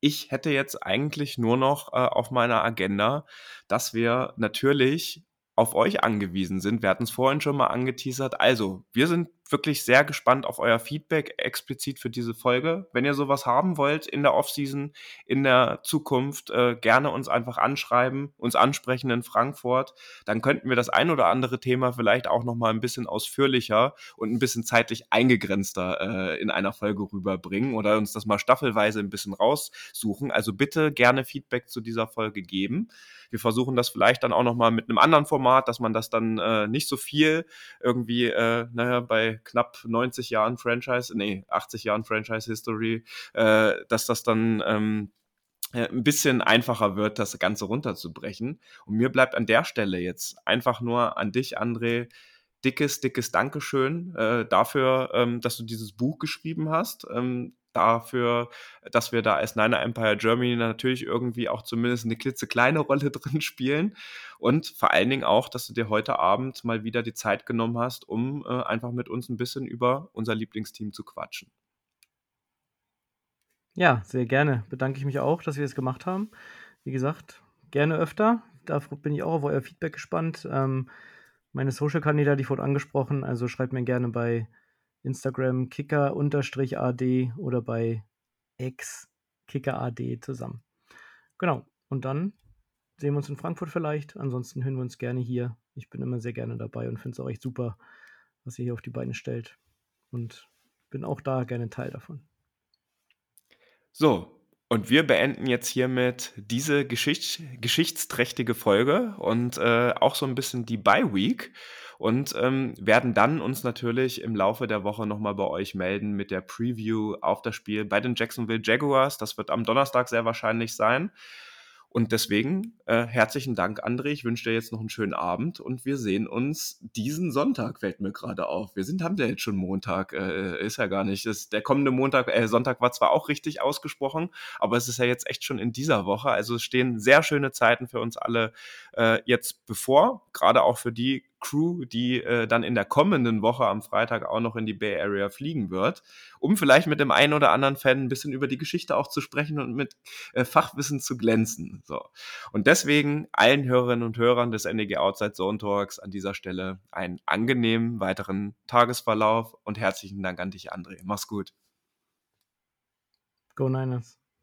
ich hätte jetzt eigentlich nur noch äh, auf meiner Agenda, dass wir natürlich auf euch angewiesen sind. Wir hatten es vorhin schon mal angeteasert. Also, wir sind wirklich sehr gespannt auf euer Feedback explizit für diese Folge. Wenn ihr sowas haben wollt in der Offseason, in der Zukunft, äh, gerne uns einfach anschreiben, uns ansprechen in Frankfurt. Dann könnten wir das ein oder andere Thema vielleicht auch noch mal ein bisschen ausführlicher und ein bisschen zeitlich eingegrenzter äh, in einer Folge rüberbringen oder uns das mal staffelweise ein bisschen raussuchen. Also bitte gerne Feedback zu dieser Folge geben. Wir versuchen das vielleicht dann auch noch mal mit einem anderen Format, dass man das dann äh, nicht so viel irgendwie, äh, naja, bei knapp 90 Jahren Franchise, nee, 80 Jahren Franchise-History, äh, dass das dann ähm, äh, ein bisschen einfacher wird, das Ganze runterzubrechen. Und mir bleibt an der Stelle jetzt einfach nur an dich, André, dickes, dickes Dankeschön äh, dafür, ähm, dass du dieses Buch geschrieben hast. Ähm, dafür, dass wir da als Niner Empire Germany natürlich irgendwie auch zumindest eine klitzekleine Rolle (laughs) drin spielen. Und vor allen Dingen auch, dass du dir heute Abend mal wieder die Zeit genommen hast, um äh, einfach mit uns ein bisschen über unser Lieblingsteam zu quatschen. Ja, sehr gerne. Bedanke ich mich auch, dass wir es gemacht haben. Wie gesagt, gerne öfter. Da bin ich auch auf euer Feedback gespannt. Ähm, meine Social-Kanäle, die wurde angesprochen, also schreibt mir gerne bei Instagram kicker-ad oder bei X kicker-ad zusammen. Genau. Und dann sehen wir uns in Frankfurt vielleicht. Ansonsten hören wir uns gerne hier. Ich bin immer sehr gerne dabei und finde es auch echt super, was ihr hier auf die Beine stellt. Und bin auch da gerne Teil davon. So, und wir beenden jetzt hiermit diese Geschicht geschichtsträchtige Folge und äh, auch so ein bisschen die Bye Week und ähm, werden dann uns natürlich im Laufe der Woche nochmal bei euch melden mit der Preview auf das Spiel bei den Jacksonville Jaguars. Das wird am Donnerstag sehr wahrscheinlich sein. Und deswegen äh, herzlichen Dank, André. Ich wünsche dir jetzt noch einen schönen Abend und wir sehen uns diesen Sonntag, fällt mir gerade auf. Wir sind, haben ja jetzt schon Montag, äh, ist ja gar nicht. Das, der kommende Montag, äh, Sonntag war zwar auch richtig ausgesprochen, aber es ist ja jetzt echt schon in dieser Woche. Also es stehen sehr schöne Zeiten für uns alle äh, jetzt bevor, gerade auch für die Crew, die äh, dann in der kommenden Woche am Freitag auch noch in die Bay Area fliegen wird, um vielleicht mit dem einen oder anderen Fan ein bisschen über die Geschichte auch zu sprechen und mit äh, Fachwissen zu glänzen. So. Und deswegen allen Hörerinnen und Hörern des NDG Outside Zone Talks an dieser Stelle einen angenehmen weiteren Tagesverlauf und herzlichen Dank an dich, André. Mach's gut. Go Niners.